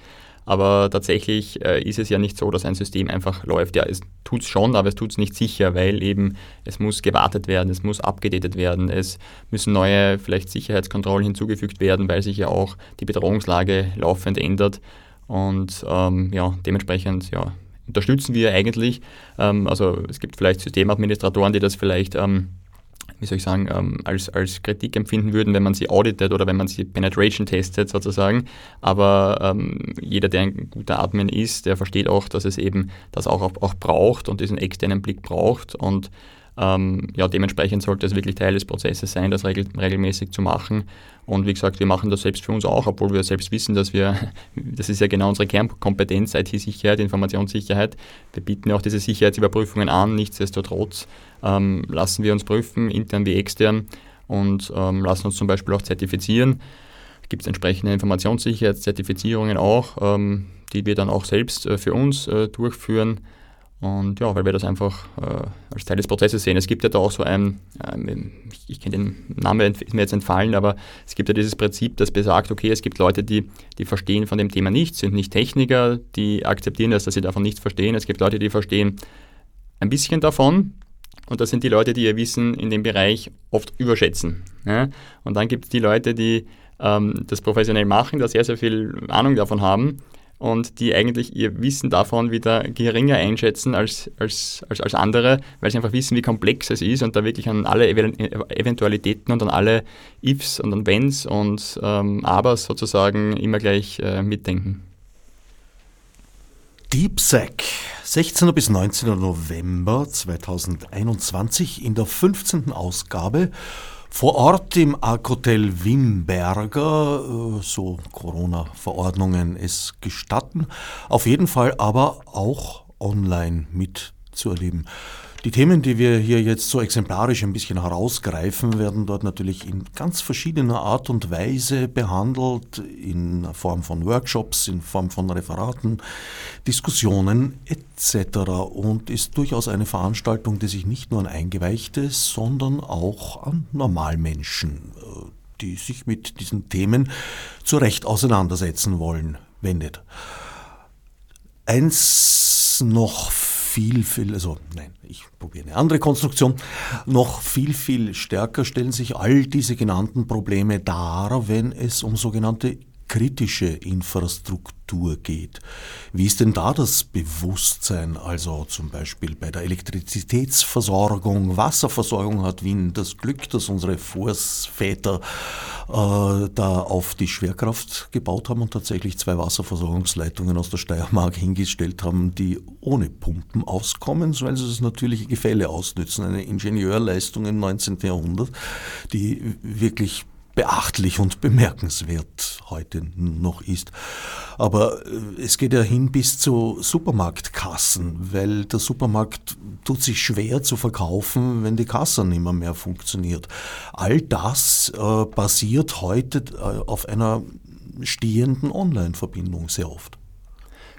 Aber tatsächlich äh, ist es ja nicht so, dass ein System einfach läuft. Ja, es tut es schon, aber es tut es nicht sicher, weil eben es muss gewartet werden, es muss abgedatet werden, es müssen neue vielleicht Sicherheitskontrollen hinzugefügt werden, weil sich ja auch die Bedrohungslage laufend ändert. Und ähm, ja, dementsprechend ja, unterstützen wir eigentlich. Ähm, also es gibt vielleicht Systemadministratoren, die das vielleicht ähm, wie soll ich sagen, ähm, als, als Kritik empfinden würden, wenn man sie auditet oder wenn man sie Penetration testet sozusagen. Aber ähm, jeder, der ein guter Admin ist, der versteht auch, dass es eben das auch, auch braucht und diesen externen Blick braucht. Und ähm, ja, dementsprechend sollte es wirklich Teil des Prozesses sein, das regel regelmäßig zu machen. Und wie gesagt, wir machen das selbst für uns auch, obwohl wir selbst wissen, dass wir, das ist ja genau unsere Kernkompetenz, IT-Sicherheit, Informationssicherheit. Wir bieten auch diese Sicherheitsüberprüfungen an. Nichtsdestotrotz ähm, lassen wir uns prüfen, intern wie extern, und ähm, lassen uns zum Beispiel auch zertifizieren. Gibt es entsprechende Informationssicherheitszertifizierungen auch, ähm, die wir dann auch selbst äh, für uns äh, durchführen. Und ja, weil wir das einfach äh, als Teil des Prozesses sehen. Es gibt ja da auch so ein, ähm, ich, ich kenne den Namen, ist mir jetzt entfallen, aber es gibt ja dieses Prinzip, das besagt, okay, es gibt Leute, die, die verstehen von dem Thema nichts, sind nicht Techniker, die akzeptieren das, dass sie davon nichts verstehen. Es gibt Leute, die verstehen ein bisschen davon. Und das sind die Leute, die ihr Wissen in dem Bereich oft überschätzen. Ja? Und dann gibt es die Leute, die ähm, das professionell machen, da sehr, sehr viel Ahnung davon haben und die eigentlich ihr Wissen davon wieder geringer einschätzen als, als, als, als andere, weil sie einfach wissen, wie komplex es ist und da wirklich an alle Eventualitäten und an alle Ifs und an Wenns und ähm, Abers sozusagen immer gleich äh, mitdenken. DeepSec, 16. bis 19. November 2021 in der 15. Ausgabe vor Ort im Arc-Hotel Wimberger, äh, so Corona-Verordnungen es gestatten, auf jeden Fall aber auch online mitzuerleben. Die Themen, die wir hier jetzt so exemplarisch ein bisschen herausgreifen, werden dort natürlich in ganz verschiedener Art und Weise behandelt, in Form von Workshops, in Form von Referaten, Diskussionen etc. und ist durchaus eine Veranstaltung, die sich nicht nur an Eingeweihte, sondern auch an Normalmenschen, äh, die sich mit diesen Themen zu Recht auseinandersetzen wollen, wendet. Eins noch viel, viel, also nein, ich probiere eine andere Konstruktion, noch viel, viel stärker stellen sich all diese genannten Probleme dar, wenn es um sogenannte kritische Infrastruktur geht. Wie ist denn da das Bewusstsein, also zum Beispiel bei der Elektrizitätsversorgung, Wasserversorgung hat Wien das Glück, dass unsere Vorväter äh, da auf die Schwerkraft gebaut haben und tatsächlich zwei Wasserversorgungsleitungen aus der Steiermark hingestellt haben, die ohne Pumpen auskommen, weil sie das natürliche Gefälle ausnützen. Eine Ingenieurleistung im 19. Jahrhundert, die wirklich beachtlich und bemerkenswert heute noch ist. Aber äh, es geht ja hin bis zu Supermarktkassen, weil der Supermarkt tut sich schwer zu verkaufen, wenn die Kasse nicht mehr, funktioniert. All das äh, basiert heute äh, auf einer stehenden Online-Verbindung sehr oft.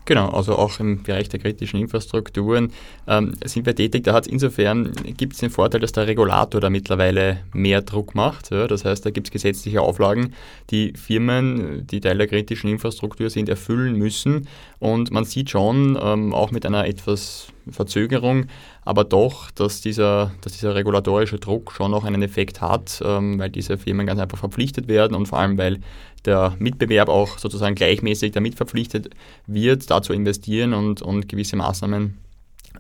Genau, also auch im Bereich der kritischen Infrastrukturen ähm, sind wir tätig. Da hat es insofern, gibt es den Vorteil, dass der Regulator da mittlerweile mehr Druck macht. Ja? Das heißt, da gibt es gesetzliche Auflagen, die Firmen, die Teil der kritischen Infrastruktur sind, erfüllen müssen. Und man sieht schon, ähm, auch mit einer etwas Verzögerung, aber doch, dass dieser, dass dieser regulatorische Druck schon noch einen Effekt hat, ähm, weil diese Firmen ganz einfach verpflichtet werden und vor allem, weil der Mitbewerb auch sozusagen gleichmäßig damit verpflichtet wird, da zu investieren und, und gewisse Maßnahmen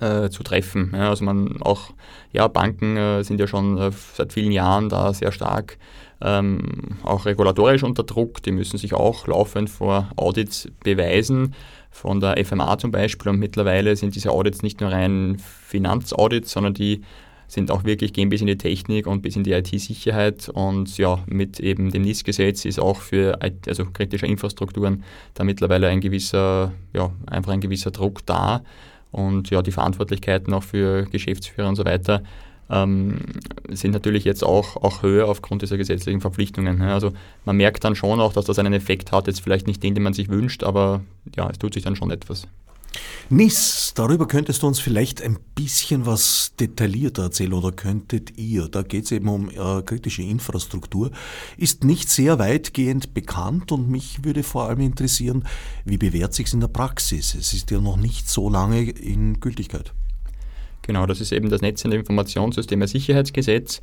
äh, zu treffen. Ja, also man auch, ja, Banken äh, sind ja schon äh, seit vielen Jahren da sehr stark ähm, auch regulatorisch unter Druck. Die müssen sich auch laufend vor Audits beweisen, von der FMA zum Beispiel. Und mittlerweile sind diese Audits nicht nur rein Finanzaudits, sondern die sind auch wirklich, gehen bis in die Technik und bis in die IT-Sicherheit. Und ja, mit eben dem NIS-Gesetz ist auch für also kritische Infrastrukturen da mittlerweile ein gewisser, ja, einfach ein gewisser Druck da. Und ja, die Verantwortlichkeiten auch für Geschäftsführer und so weiter ähm, sind natürlich jetzt auch, auch höher aufgrund dieser gesetzlichen Verpflichtungen. Also man merkt dann schon auch, dass das einen Effekt hat, jetzt vielleicht nicht den, den man sich wünscht, aber ja, es tut sich dann schon etwas. Nis, darüber könntest du uns vielleicht ein bisschen was detaillierter erzählen oder könntet ihr? Da geht es eben um äh, kritische Infrastruktur. Ist nicht sehr weitgehend bekannt und mich würde vor allem interessieren, wie bewährt sich es in der Praxis? Es ist ja noch nicht so lange in Gültigkeit. Genau, das ist eben das Netz- und Informationssysteme Sicherheitsgesetz.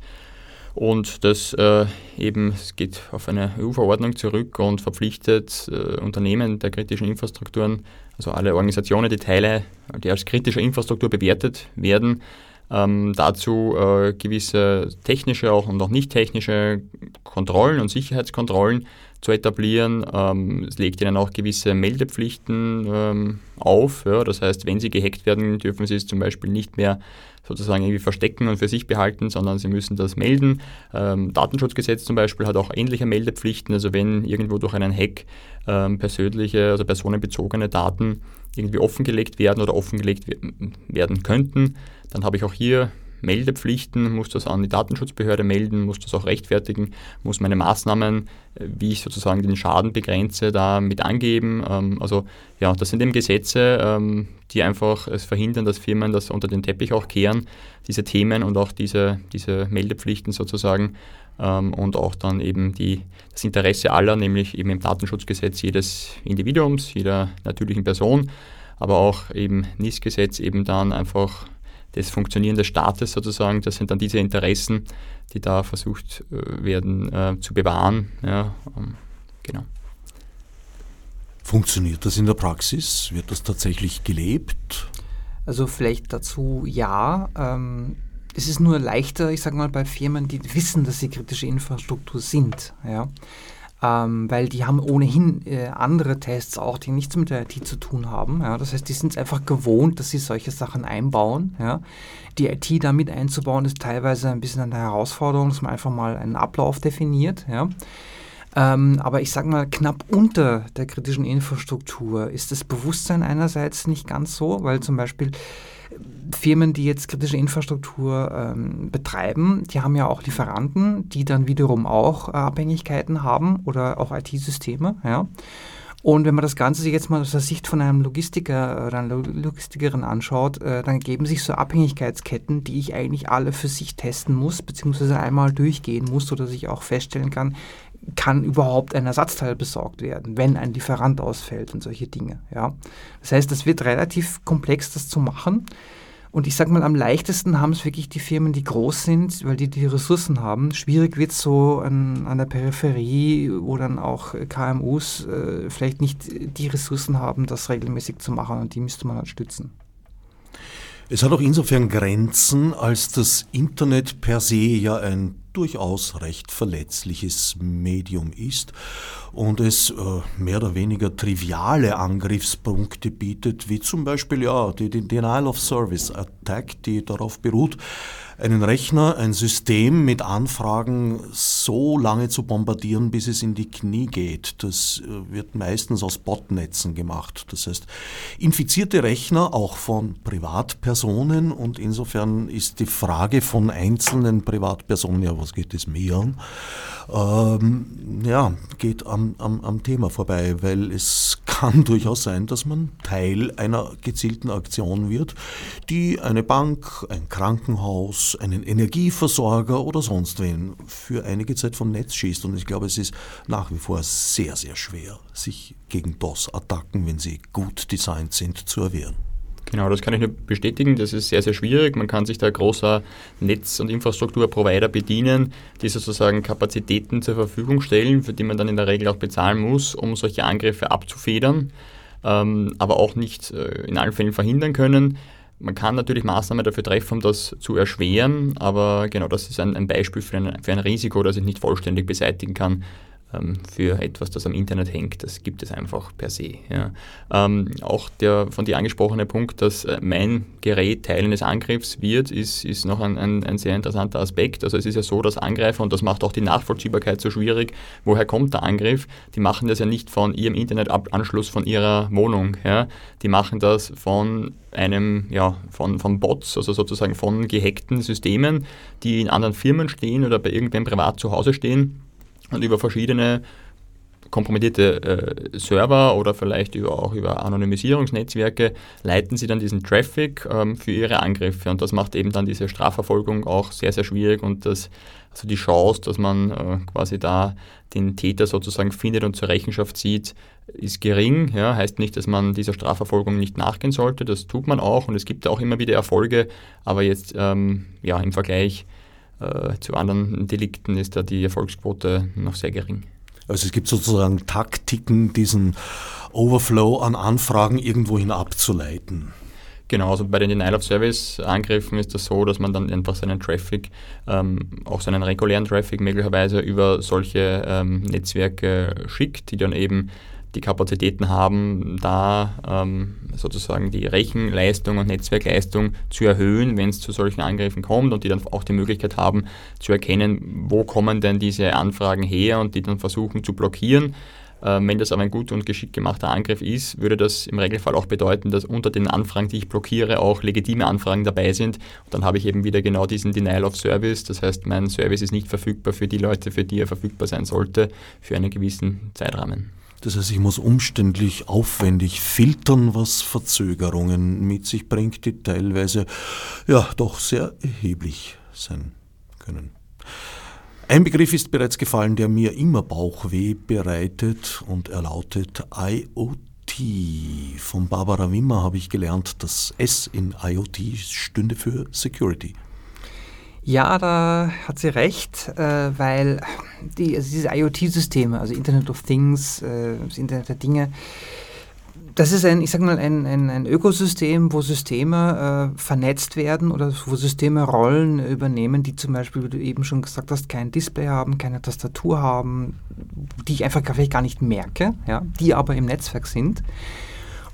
Und das äh, eben, es geht auf eine EU-Verordnung zurück und verpflichtet äh, Unternehmen der kritischen Infrastrukturen, also alle Organisationen, die Teile, die als kritische Infrastruktur bewertet werden, ähm, dazu äh, gewisse technische auch und auch nicht technische Kontrollen und Sicherheitskontrollen zu etablieren. Ähm, es legt ihnen auch gewisse Meldepflichten ähm, auf. Ja. Das heißt, wenn sie gehackt werden, dürfen sie es zum Beispiel nicht mehr sozusagen irgendwie verstecken und für sich behalten, sondern sie müssen das melden. Ähm, Datenschutzgesetz zum Beispiel hat auch ähnliche Meldepflichten. Also wenn irgendwo durch einen Hack ähm, persönliche, also personenbezogene Daten irgendwie offengelegt werden oder offengelegt werden könnten, dann habe ich auch hier Meldepflichten, muss das an die Datenschutzbehörde melden, muss das auch rechtfertigen, muss meine Maßnahmen, äh, wie ich sozusagen den Schaden begrenze, da mit angeben. Ähm, also ja, das sind eben Gesetze, ähm, die einfach es verhindern, dass Firmen das unter den Teppich auch kehren, diese Themen und auch diese, diese Meldepflichten sozusagen ähm, und auch dann eben die, das Interesse aller, nämlich eben im Datenschutzgesetz jedes Individuums, jeder natürlichen Person, aber auch eben NIS-Gesetz eben dann einfach das Funktionieren des Staates sozusagen. Das sind dann diese Interessen, die da versucht äh, werden äh, zu bewahren. Ja, ähm, genau. Funktioniert das in der Praxis? Wird das tatsächlich gelebt? Also vielleicht dazu ja. Ähm, es ist nur leichter, ich sage mal, bei Firmen, die wissen, dass sie kritische Infrastruktur sind. Ja ähm, weil die haben ohnehin äh, andere Tests auch, die nichts mit der IT zu tun haben. Ja? Das heißt, die sind es einfach gewohnt, dass sie solche Sachen einbauen. Ja? Die IT damit einzubauen, ist teilweise ein bisschen eine Herausforderung, dass man einfach mal einen Ablauf definiert. Ja? Ähm, aber ich sage mal, knapp unter der kritischen Infrastruktur ist das Bewusstsein einerseits nicht ganz so, weil zum Beispiel Firmen, die jetzt kritische Infrastruktur ähm, betreiben, die haben ja auch Lieferanten, die dann wiederum auch äh, Abhängigkeiten haben oder auch IT-Systeme. Ja. Und wenn man das Ganze sich jetzt mal aus der Sicht von einem Logistiker oder einer Logistikerin anschaut, äh, dann geben sich so Abhängigkeitsketten, die ich eigentlich alle für sich testen muss, beziehungsweise einmal durchgehen muss, sodass ich auch feststellen kann, kann überhaupt ein Ersatzteil besorgt werden, wenn ein Lieferant ausfällt und solche Dinge. Ja. Das heißt, es wird relativ komplex, das zu machen. Und ich sage mal, am leichtesten haben es wirklich die Firmen, die groß sind, weil die die Ressourcen haben. Schwierig wird es so an, an, der Peripherie, wo dann auch KMUs äh, vielleicht nicht die Ressourcen haben, das regelmäßig zu machen und die müsste man halt stützen. Es hat auch insofern Grenzen, als das Internet per se ja ein durchaus recht verletzliches Medium ist und es äh, mehr oder weniger triviale Angriffspunkte bietet, wie zum Beispiel ja, die, die Denial of Service Attack, die darauf beruht, einen Rechner, ein System mit Anfragen so lange zu bombardieren, bis es in die Knie geht. Das äh, wird meistens aus Botnetzen gemacht. Das heißt, infizierte Rechner auch von Privatpersonen und insofern ist die Frage von einzelnen Privatpersonen, ja, was geht es mir an, ähm, ja, geht am, am, am Thema vorbei, weil es kann durchaus sein, dass man Teil einer gezielten Aktion wird, die eine Bank, ein Krankenhaus, einen Energieversorger oder sonst wen für einige Zeit vom Netz schießt. Und ich glaube, es ist nach wie vor sehr, sehr schwer, sich gegen DOS-Attacken, wenn sie gut designt sind, zu erwehren. Genau, das kann ich nur bestätigen. Das ist sehr, sehr schwierig. Man kann sich da großer Netz- und Infrastrukturprovider bedienen, die sozusagen Kapazitäten zur Verfügung stellen, für die man dann in der Regel auch bezahlen muss, um solche Angriffe abzufedern, ähm, aber auch nicht äh, in allen Fällen verhindern können. Man kann natürlich Maßnahmen dafür treffen, um das zu erschweren, aber genau das ist ein, ein Beispiel für ein, für ein Risiko, das ich nicht vollständig beseitigen kann ähm, für etwas, das am Internet hängt. Das gibt es einfach per se. Ja. Ähm, auch der von dir angesprochene Punkt, dass äh, mein Gerät Teil eines Angriffs wird, ist, ist noch ein, ein, ein, sehr interessanter Aspekt. Also es ist ja so, dass Angreifer, und das macht auch die Nachvollziehbarkeit so schwierig, woher kommt der Angriff? Die machen das ja nicht von ihrem Internetanschluss von ihrer Wohnung. Ja. Die machen das von einem, ja, von, von Bots, also sozusagen von gehackten Systemen, die in anderen Firmen stehen oder bei irgendwem privat zu Hause stehen und über verschiedene kompromittierte äh, Server oder vielleicht über, auch über Anonymisierungsnetzwerke leiten sie dann diesen Traffic ähm, für ihre Angriffe. Und das macht eben dann diese Strafverfolgung auch sehr, sehr schwierig und das, also die Chance, dass man äh, quasi da den Täter sozusagen findet und zur Rechenschaft zieht, ist gering. Ja, heißt nicht, dass man dieser Strafverfolgung nicht nachgehen sollte. Das tut man auch und es gibt auch immer wieder Erfolge, aber jetzt ähm, ja, im Vergleich zu anderen Delikten ist da die Erfolgsquote noch sehr gering. Also es gibt sozusagen Taktiken, diesen Overflow an Anfragen irgendwohin abzuleiten. Genau, also bei den Denial-of-Service-Angriffen ist das so, dass man dann einfach seinen Traffic, ähm, auch seinen regulären Traffic möglicherweise über solche ähm, Netzwerke schickt, die dann eben die Kapazitäten haben, da ähm, sozusagen die Rechenleistung und Netzwerkleistung zu erhöhen, wenn es zu solchen Angriffen kommt und die dann auch die Möglichkeit haben zu erkennen, wo kommen denn diese Anfragen her und die dann versuchen zu blockieren. Ähm, wenn das aber ein gut und geschickt gemachter Angriff ist, würde das im Regelfall auch bedeuten, dass unter den Anfragen, die ich blockiere, auch legitime Anfragen dabei sind. Und dann habe ich eben wieder genau diesen Denial of Service. Das heißt, mein Service ist nicht verfügbar für die Leute, für die er verfügbar sein sollte, für einen gewissen Zeitrahmen. Das heißt, ich muss umständlich aufwendig filtern, was Verzögerungen mit sich bringt, die teilweise ja doch sehr erheblich sein können. Ein Begriff ist bereits gefallen, der mir immer Bauchweh bereitet und er lautet IoT. Von Barbara Wimmer habe ich gelernt, dass S in IoT stünde für Security. Ja, da hat sie recht, äh, weil die, also diese IoT-Systeme, also Internet of Things, äh, das Internet der Dinge, das ist ein, ich sag mal, ein, ein, ein Ökosystem, wo Systeme äh, vernetzt werden oder wo Systeme Rollen übernehmen, die zum Beispiel, wie du eben schon gesagt hast, kein Display haben, keine Tastatur haben, die ich einfach gar nicht merke, ja, die aber im Netzwerk sind.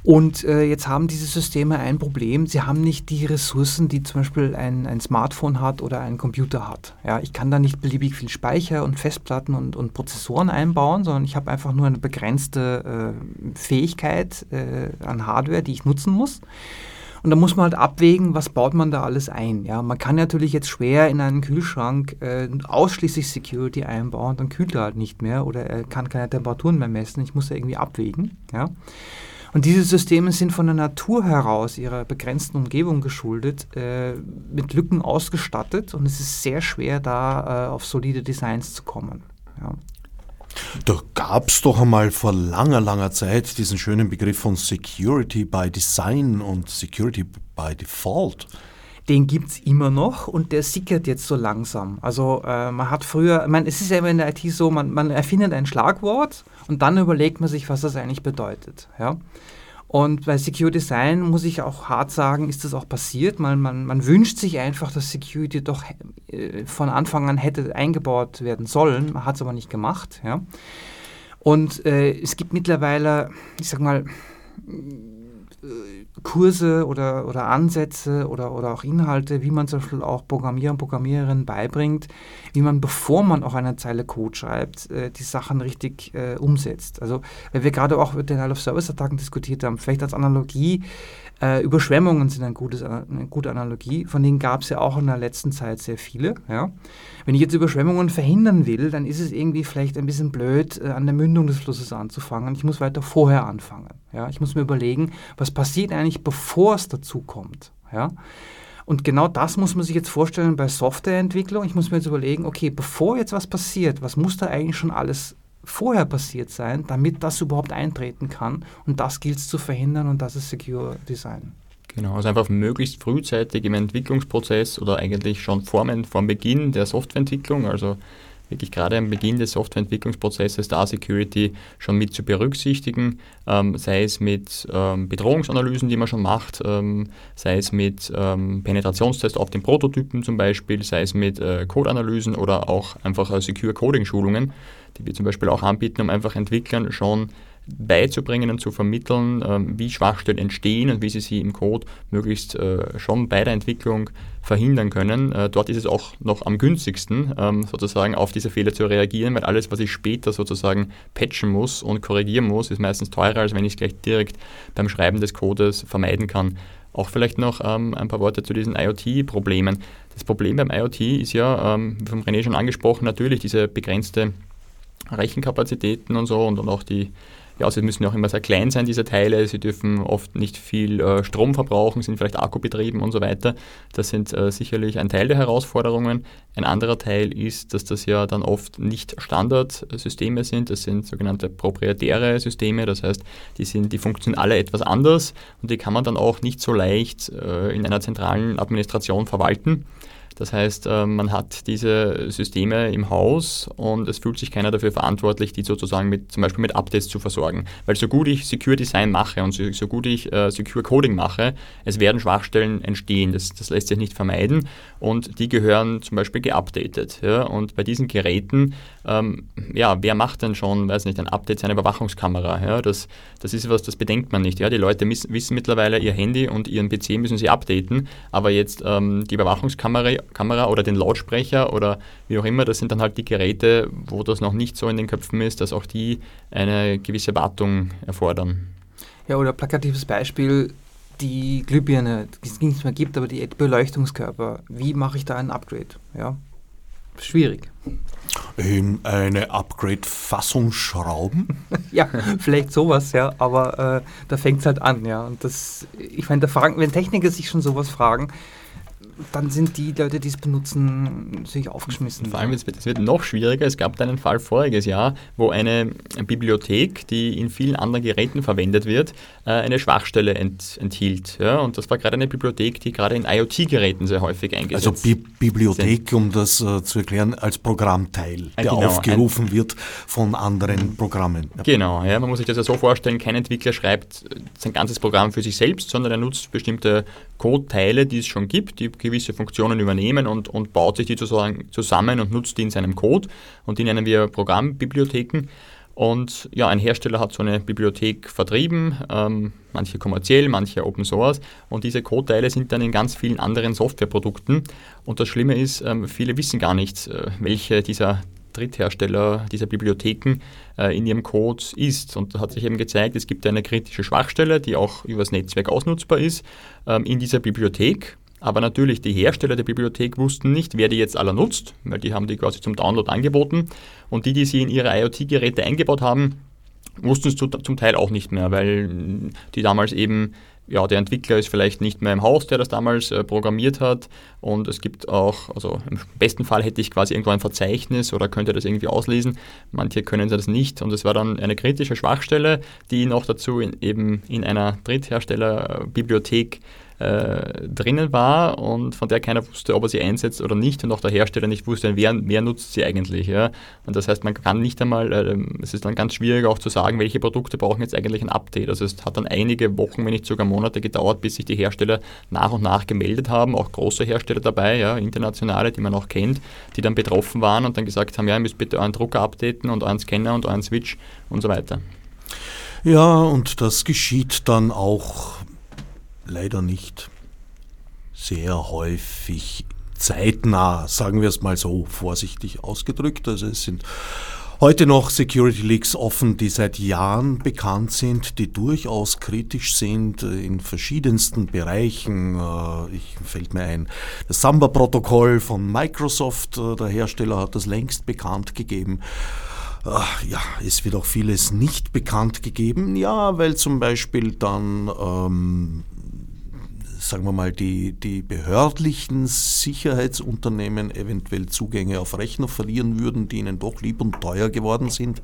Und äh, jetzt haben diese Systeme ein Problem. Sie haben nicht die Ressourcen, die zum Beispiel ein, ein Smartphone hat oder ein Computer hat. Ja, ich kann da nicht beliebig viel Speicher und Festplatten und, und Prozessoren einbauen, sondern ich habe einfach nur eine begrenzte äh, Fähigkeit äh, an Hardware, die ich nutzen muss. Und da muss man halt abwägen, was baut man da alles ein. Ja, man kann natürlich jetzt schwer in einen Kühlschrank äh, ausschließlich Security einbauen, dann kühlt er halt nicht mehr oder er kann keine Temperaturen mehr messen. Ich muss ja irgendwie abwägen. Ja. Und diese Systeme sind von der Natur heraus ihrer begrenzten Umgebung geschuldet, äh, mit Lücken ausgestattet und es ist sehr schwer, da äh, auf solide Designs zu kommen. Ja. Da gab es doch einmal vor langer, langer Zeit diesen schönen Begriff von Security by Design und Security by Default den gibt es immer noch und der sickert jetzt so langsam. Also äh, man hat früher, man, es ist ja immer in der IT so, man, man erfindet ein Schlagwort und dann überlegt man sich, was das eigentlich bedeutet. Ja? Und bei Secure Design muss ich auch hart sagen, ist das auch passiert. Man, man, man wünscht sich einfach, dass Security doch äh, von Anfang an hätte eingebaut werden sollen. Man hat es aber nicht gemacht. Ja? Und äh, es gibt mittlerweile, ich sag mal, Kurse oder, oder Ansätze oder, oder auch Inhalte, wie man zum Beispiel auch Programmierer und Programmiererinnen beibringt, wie man, bevor man auch eine Zeile Code schreibt, äh, die Sachen richtig äh, umsetzt. Also, weil wir gerade auch über Denial of Service Attacken diskutiert haben, vielleicht als Analogie, äh, Überschwemmungen sind ein gutes, eine gute Analogie, von denen gab es ja auch in der letzten Zeit sehr viele. Ja. Wenn ich jetzt Überschwemmungen verhindern will, dann ist es irgendwie vielleicht ein bisschen blöd, äh, an der Mündung des Flusses anzufangen. Ich muss weiter vorher anfangen. Ja. Ich muss mir überlegen, was passiert eigentlich, bevor es dazu kommt. Ja. Und genau das muss man sich jetzt vorstellen bei Softwareentwicklung. Ich muss mir jetzt überlegen, okay, bevor jetzt was passiert, was muss da eigentlich schon alles vorher passiert sein, damit das überhaupt eintreten kann. Und das gilt es zu verhindern und das ist Secure Design. Genau, also einfach möglichst frühzeitig im Entwicklungsprozess oder eigentlich schon vor, vor Beginn der Softwareentwicklung, also wirklich gerade am Beginn des Softwareentwicklungsprozesses da Security schon mit zu berücksichtigen, ähm, sei es mit ähm, Bedrohungsanalysen, die man schon macht, ähm, sei es mit ähm, Penetrationstests auf den Prototypen zum Beispiel, sei es mit äh, Code-Analysen oder auch einfach äh, Secure Coding-Schulungen, die wir zum Beispiel auch anbieten, um einfach Entwicklern schon beizubringen und zu vermitteln, ähm, wie Schwachstellen entstehen und wie sie sie im Code möglichst äh, schon bei der Entwicklung verhindern können. Äh, dort ist es auch noch am günstigsten, ähm, sozusagen auf diese Fehler zu reagieren, weil alles, was ich später sozusagen patchen muss und korrigieren muss, ist meistens teurer, als wenn ich es gleich direkt beim Schreiben des Codes vermeiden kann. Auch vielleicht noch ähm, ein paar Worte zu diesen IoT-Problemen. Das Problem beim IoT ist ja, ähm, vom René schon angesprochen, natürlich diese begrenzte Rechenkapazitäten und so und, und auch die ja, sie müssen auch immer sehr klein sein, diese Teile. Sie dürfen oft nicht viel äh, Strom verbrauchen, sind vielleicht akkubetrieben und so weiter. Das sind äh, sicherlich ein Teil der Herausforderungen. Ein anderer Teil ist, dass das ja dann oft nicht Standardsysteme sind. Das sind sogenannte proprietäre Systeme. Das heißt, die, sind, die funktionieren alle etwas anders und die kann man dann auch nicht so leicht äh, in einer zentralen Administration verwalten. Das heißt, äh, man hat diese Systeme im Haus und es fühlt sich keiner dafür verantwortlich, die sozusagen mit, zum Beispiel mit Updates zu versorgen. Weil so gut ich Secure Design mache und so, gut ich äh, Secure Coding mache, es werden Schwachstellen entstehen. Das, das lässt sich nicht vermeiden und die gehören zum Beispiel geupdatet. Ja? Und bei diesen Geräten, ähm, ja, wer macht denn schon, weiß nicht, ein Update seiner Überwachungskamera? Ja? Das, das ist was, das bedenkt man nicht. Ja? Die Leute wissen, wissen mittlerweile, ihr Handy und ihren PC müssen sie updaten, aber jetzt ähm, die Überwachungskamera Kamera oder den Lautsprecher oder wie auch immer, das sind dann halt die Geräte, wo das noch nicht so in den Köpfen ist, dass auch die eine gewisse Wartung erfordern. Ja, oder plakatives Beispiel, die Glühbirne, die es nicht mehr gibt, aber die Beleuchtungskörper. Wie mache ich da ein Upgrade? Ja, schwierig. Ähm, eine Upgrade-Fassung schrauben? ja, vielleicht sowas, ja, aber äh, da fängt es halt an, ja. Und das, ich meine, wenn Techniker sich schon sowas fragen, dann sind die Leute, die es benutzen, sich aufgeschmissen. Vor allem, es wird, es wird noch schwieriger. Es gab da einen Fall voriges Jahr, wo eine Bibliothek, die in vielen anderen Geräten verwendet wird, äh, eine Schwachstelle ent, enthielt. Ja? Und das war gerade eine Bibliothek, die gerade in IoT-Geräten sehr häufig eingesetzt Also Bi Bibliothek, sind. um das uh, zu erklären, als Programmteil, der genau, aufgerufen ein, wird von anderen Programmen. Ja. Genau, ja, man muss sich das ja so vorstellen, kein Entwickler schreibt sein ganzes Programm für sich selbst, sondern er nutzt bestimmte Code-Teile, die es schon gibt, die gewisse Funktionen übernehmen und, und baut sich die zusammen und nutzt die in seinem Code. Und die nennen wir Programmbibliotheken. Und ja, ein Hersteller hat so eine Bibliothek vertrieben, ähm, manche kommerziell, manche Open Source. Und diese Code-Teile sind dann in ganz vielen anderen Softwareprodukten. Und das Schlimme ist, ähm, viele wissen gar nicht, äh, welche dieser Dritthersteller dieser Bibliotheken äh, in ihrem Code ist. Und da hat sich eben gezeigt, es gibt eine kritische Schwachstelle, die auch übers Netzwerk ausnutzbar ist, ähm, in dieser Bibliothek. Aber natürlich, die Hersteller der Bibliothek wussten nicht, wer die jetzt alle nutzt, weil die haben die quasi zum Download angeboten. Und die, die sie in ihre IoT-Geräte eingebaut haben, wussten es zum Teil auch nicht mehr, weil die damals eben ja, der Entwickler ist vielleicht nicht mehr im Haus, der das damals äh, programmiert hat. Und es gibt auch, also im besten Fall hätte ich quasi irgendwo ein Verzeichnis oder könnte das irgendwie auslesen. Manche können das nicht. Und es war dann eine kritische Schwachstelle, die noch dazu in, eben in einer Drittherstellerbibliothek äh, drinnen war und von der keiner wusste, ob er sie einsetzt oder nicht und auch der Hersteller nicht wusste, wer, wer nutzt sie eigentlich. Ja? Und das heißt, man kann nicht einmal, äh, es ist dann ganz schwierig auch zu sagen, welche Produkte brauchen jetzt eigentlich ein Update. Also es hat dann einige Wochen, wenn nicht sogar Monate gedauert, bis sich die Hersteller nach und nach gemeldet haben, auch große Hersteller dabei, ja, internationale, die man auch kennt, die dann betroffen waren und dann gesagt haben, ja, ihr müsst bitte euren Drucker updaten und euren Scanner und euren Switch und so weiter. Ja, und das geschieht dann auch leider nicht sehr häufig zeitnah, sagen wir es mal so vorsichtig ausgedrückt. Also es sind heute noch Security Leaks offen, die seit Jahren bekannt sind, die durchaus kritisch sind in verschiedensten Bereichen. Äh, ich fällt mir ein, das Samba-Protokoll von Microsoft, äh, der Hersteller hat das längst bekannt gegeben. Ja, es wird auch vieles nicht bekannt gegeben. Ja, weil zum Beispiel dann ähm, sagen wir mal, die, die behördlichen Sicherheitsunternehmen eventuell Zugänge auf Rechner verlieren würden, die ihnen doch lieb und teuer geworden sind.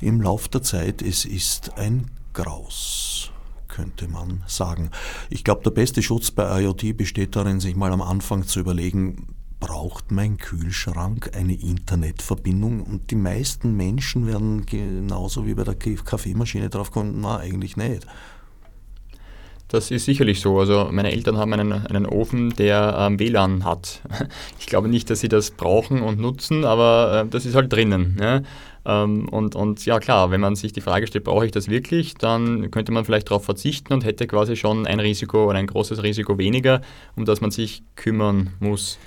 Im Lauf der Zeit, es ist ein Graus, könnte man sagen. Ich glaube, der beste Schutz bei IoT besteht darin, sich mal am Anfang zu überlegen, braucht mein Kühlschrank eine Internetverbindung? Und die meisten Menschen werden genauso wie bei der Kaffeemaschine drauf kommen, na, eigentlich nicht. Das ist sicherlich so. Also meine Eltern haben einen, einen Ofen, der ähm, WLAN hat. Ich glaube nicht, dass sie das brauchen und nutzen, aber äh, das ist halt drinnen. Ja? Ähm, und, und ja klar, wenn man sich die Frage stellt, brauche ich das wirklich, dann könnte man vielleicht darauf verzichten und hätte quasi schon ein Risiko oder ein großes Risiko weniger, um das man sich kümmern muss.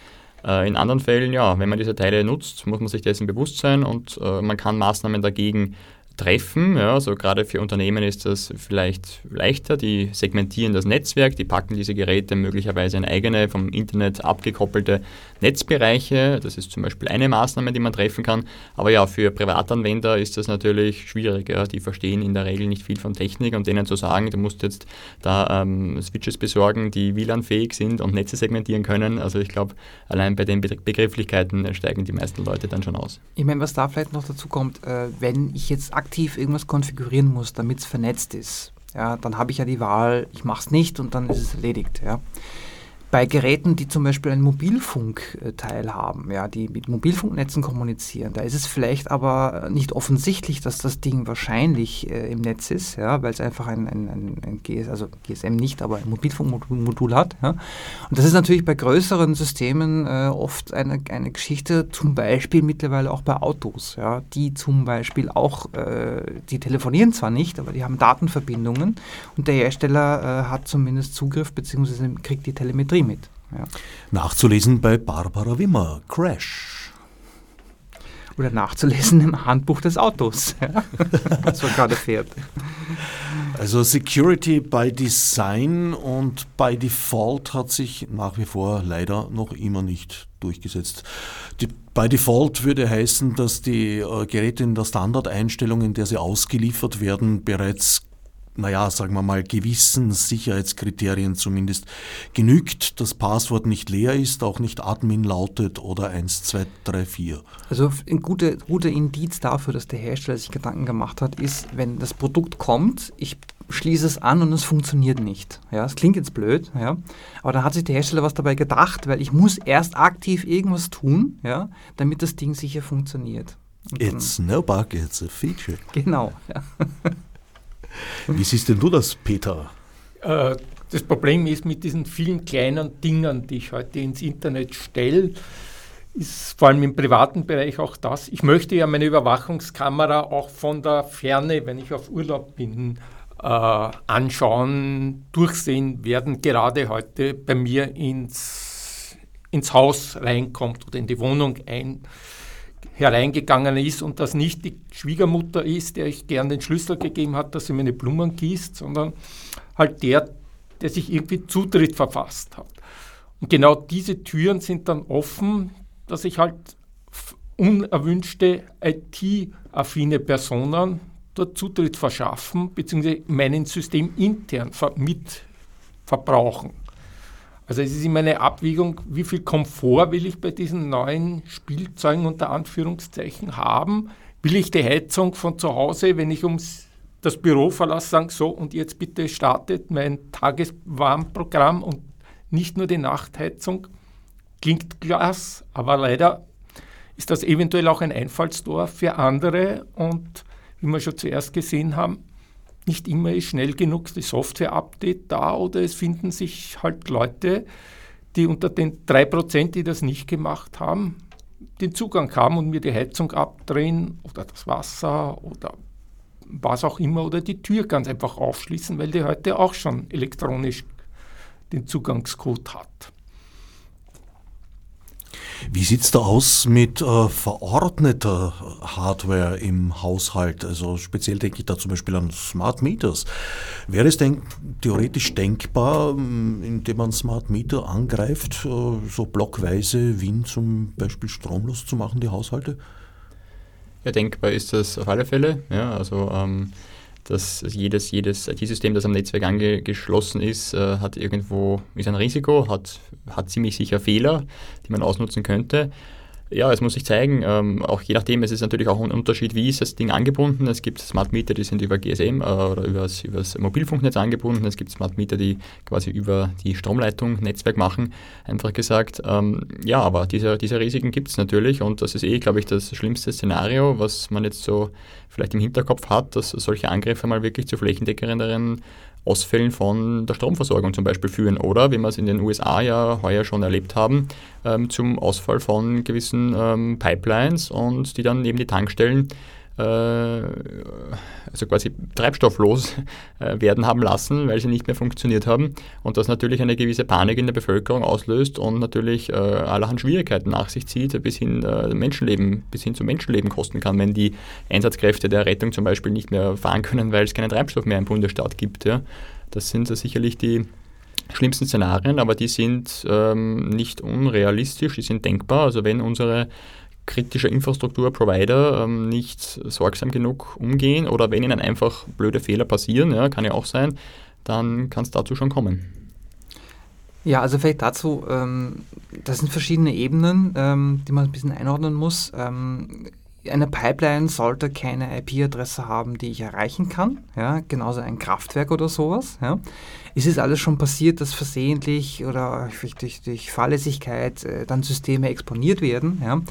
Äh, in anderen Fällen, ja, wenn man diese Teile nutzt, muss man sich dessen bewusst sein und äh, man kann Maßnahmen dagegen treffen. Ja, also gerade für Unternehmen ist das vielleicht leichter. Die segmentieren das Netzwerk, die packen diese Geräte möglicherweise in eigene, vom Internet abgekoppelte Netzbereiche. Das ist zum Beispiel eine Maßnahme, die man treffen kann. Aber ja, für Privatanwender ist das natürlich schwierig. Die verstehen in der Regel nicht viel von Technik und denen zu sagen, du musst jetzt da ähm, Switches besorgen, die WLAN-fähig sind und Netze segmentieren können. Also ich glaube, allein bei den Begrifflichkeiten steigen die meisten Leute dann schon aus. Ich meine, was da vielleicht noch dazu kommt, äh, wenn ich jetzt aktiv aktiv irgendwas konfigurieren muss, damit es vernetzt ist, ja, dann habe ich ja die Wahl, ich mache es nicht und dann ist es erledigt. Ja. Bei Geräten, die zum Beispiel einen Mobilfunkteil haben, ja, die mit Mobilfunknetzen kommunizieren, da ist es vielleicht aber nicht offensichtlich, dass das Ding wahrscheinlich äh, im Netz ist, ja, weil es einfach ein, ein, ein, ein GS, also GSM nicht, aber ein Mobilfunkmodul hat. Ja. Und das ist natürlich bei größeren Systemen äh, oft eine, eine Geschichte, zum Beispiel mittlerweile auch bei Autos, ja, die zum Beispiel auch, äh, die telefonieren zwar nicht, aber die haben Datenverbindungen und der Hersteller äh, hat zumindest Zugriff bzw. kriegt die Telemetrie Industrie mit. Ja. Nachzulesen bei Barbara Wimmer, Crash. Oder nachzulesen im Handbuch des Autos, was man gerade fährt. Also Security by Design und by Default hat sich nach wie vor leider noch immer nicht durchgesetzt. Die, by Default würde heißen, dass die äh, Geräte in der Standardeinstellung, in der sie ausgeliefert werden, bereits naja, sagen wir mal, gewissen Sicherheitskriterien zumindest genügt, das Passwort nicht leer ist, auch nicht Admin lautet oder 1, 2, 3, 4. Also ein guter, guter Indiz dafür, dass der Hersteller sich Gedanken gemacht hat, ist, wenn das Produkt kommt, ich schließe es an und es funktioniert nicht. Ja, es klingt jetzt blöd, ja, aber dann hat sich der Hersteller was dabei gedacht, weil ich muss erst aktiv irgendwas tun, ja, damit das Ding sicher funktioniert. Und it's no bug, it's a feature. Genau. Ja. Wie siehst denn du das, Peter? Äh, das Problem ist mit diesen vielen kleinen Dingen, die ich heute ins Internet stelle, ist vor allem im privaten Bereich auch das. Ich möchte ja meine Überwachungskamera auch von der Ferne, wenn ich auf Urlaub bin, äh, anschauen, durchsehen werden, gerade heute bei mir ins, ins Haus reinkommt oder in die Wohnung ein hereingegangen ist und das nicht die Schwiegermutter ist, der ich gern den Schlüssel gegeben hat, dass sie meine Blumen gießt, sondern halt der, der sich irgendwie Zutritt verfasst hat. Und genau diese Türen sind dann offen, dass ich halt unerwünschte IT-affine Personen dort Zutritt verschaffen, beziehungsweise meinen System intern mit verbrauchen. Also es ist immer eine Abwägung, wie viel Komfort will ich bei diesen neuen Spielzeugen unter Anführungszeichen haben? Will ich die Heizung von zu Hause, wenn ich ums das Büro verlasse, sagen, so und jetzt bitte startet mein Tageswarmprogramm und nicht nur die Nachtheizung. Klingt klasse, aber leider ist das eventuell auch ein Einfallstor für andere und wie wir schon zuerst gesehen haben, nicht immer ist schnell genug die Software-Update da oder es finden sich halt Leute, die unter den 3%, die das nicht gemacht haben, den Zugang haben und mir die Heizung abdrehen oder das Wasser oder was auch immer oder die Tür ganz einfach aufschließen, weil die heute auch schon elektronisch den Zugangscode hat. Wie sieht es da aus mit äh, verordneter Hardware im Haushalt? Also speziell denke ich da zum Beispiel an Smart Meters. Wäre es denn theoretisch denkbar, indem man Smart Meter angreift, äh, so blockweise Wien zum Beispiel stromlos zu machen, die Haushalte? Ja, denkbar ist das auf alle Fälle. Ja, also ähm, dass jedes, jedes IT-System, das am Netzwerk angeschlossen ist, äh, hat irgendwo ist ein Risiko, hat, hat ziemlich sicher Fehler, die man ausnutzen könnte. Ja, es muss sich zeigen, ähm, auch je nachdem, es ist natürlich auch ein Unterschied, wie ist das Ding angebunden. Es gibt Smart Meter, die sind über GSM äh, oder über das Mobilfunknetz angebunden. Es gibt Smart Meter, die quasi über die Stromleitung Netzwerk machen, einfach gesagt. Ähm, ja, aber diese, diese Risiken gibt es natürlich und das ist eh, glaube ich, das schlimmste Szenario, was man jetzt so vielleicht im Hinterkopf hat, dass solche Angriffe mal wirklich zu flächendeckenderen Ausfällen von der Stromversorgung zum Beispiel führen oder, wie wir es in den USA ja heuer schon erlebt haben, ähm, zum Ausfall von gewissen ähm, Pipelines und die dann eben die Tankstellen also quasi treibstofflos äh, werden haben lassen, weil sie nicht mehr funktioniert haben und das natürlich eine gewisse Panik in der Bevölkerung auslöst und natürlich äh, allerhand Schwierigkeiten nach sich zieht, bis hin Menschenleben, bis hin zu Menschenleben kosten kann, wenn die Einsatzkräfte der Rettung zum Beispiel nicht mehr fahren können, weil es keinen Treibstoff mehr im Bundesstaat gibt. Ja. Das sind sicherlich die schlimmsten Szenarien, aber die sind ähm, nicht unrealistisch, die sind denkbar. Also wenn unsere kritische Infrastrukturprovider ähm, nicht sorgsam genug umgehen oder wenn ihnen einfach blöde Fehler passieren, ja, kann ja auch sein, dann kann es dazu schon kommen. Ja, also vielleicht dazu, ähm, das sind verschiedene Ebenen, ähm, die man ein bisschen einordnen muss. Ähm, eine Pipeline sollte keine IP-Adresse haben, die ich erreichen kann. Ja, genauso ein Kraftwerk oder sowas. Ja. Ist es alles schon passiert, dass versehentlich oder durch, durch Fahrlässigkeit äh, dann Systeme exponiert werden? Ja.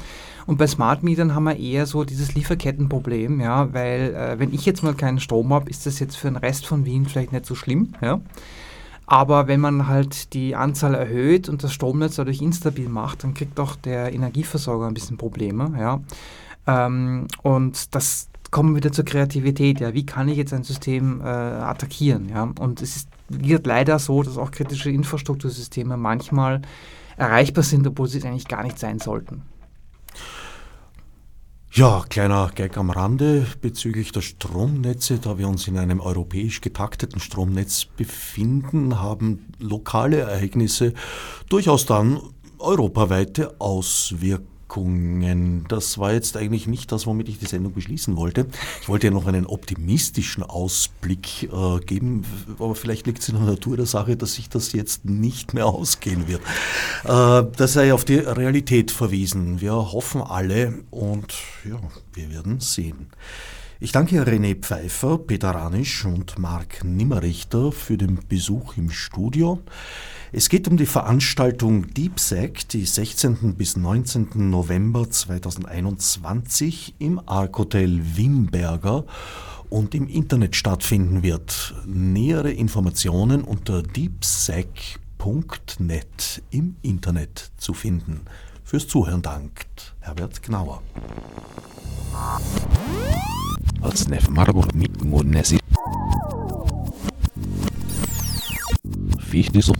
Und bei Smart Metern haben wir eher so dieses Lieferkettenproblem, ja, weil äh, wenn ich jetzt mal keinen Strom habe, ist das jetzt für den Rest von Wien vielleicht nicht so schlimm. Ja. Aber wenn man halt die Anzahl erhöht und das Stromnetz dadurch instabil macht, dann kriegt auch der Energieversorger ein bisschen Probleme. Ja. Ähm, und das kommen wieder zur Kreativität. Ja, wie kann ich jetzt ein System äh, attackieren? Ja, und es ist, wird leider so, dass auch kritische Infrastruktursysteme manchmal erreichbar sind, obwohl sie eigentlich gar nicht sein sollten. Ja, kleiner Gag am Rande bezüglich der Stromnetze. Da wir uns in einem europäisch getakteten Stromnetz befinden, haben lokale Ereignisse durchaus dann europaweite Auswirkungen. Wirkungen. Das war jetzt eigentlich nicht das, womit ich die Sendung beschließen wollte. Ich wollte ja noch einen optimistischen Ausblick äh, geben, aber vielleicht liegt es in der Natur der Sache, dass sich das jetzt nicht mehr ausgehen wird. Äh, das sei auf die Realität verwiesen. Wir hoffen alle und ja, wir werden sehen. Ich danke René Pfeiffer, Peter Ranisch und Marc Nimmerichter für den Besuch im Studio. Es geht um die Veranstaltung DeepSec, die 16. bis 19. November 2021 im Arc Hotel Wimberger und im Internet stattfinden wird. Nähere Informationen unter deepsec.net im Internet zu finden. Fürs Zuhören dankt Herbert Gnauer. Als Nef Marburg mit fiz o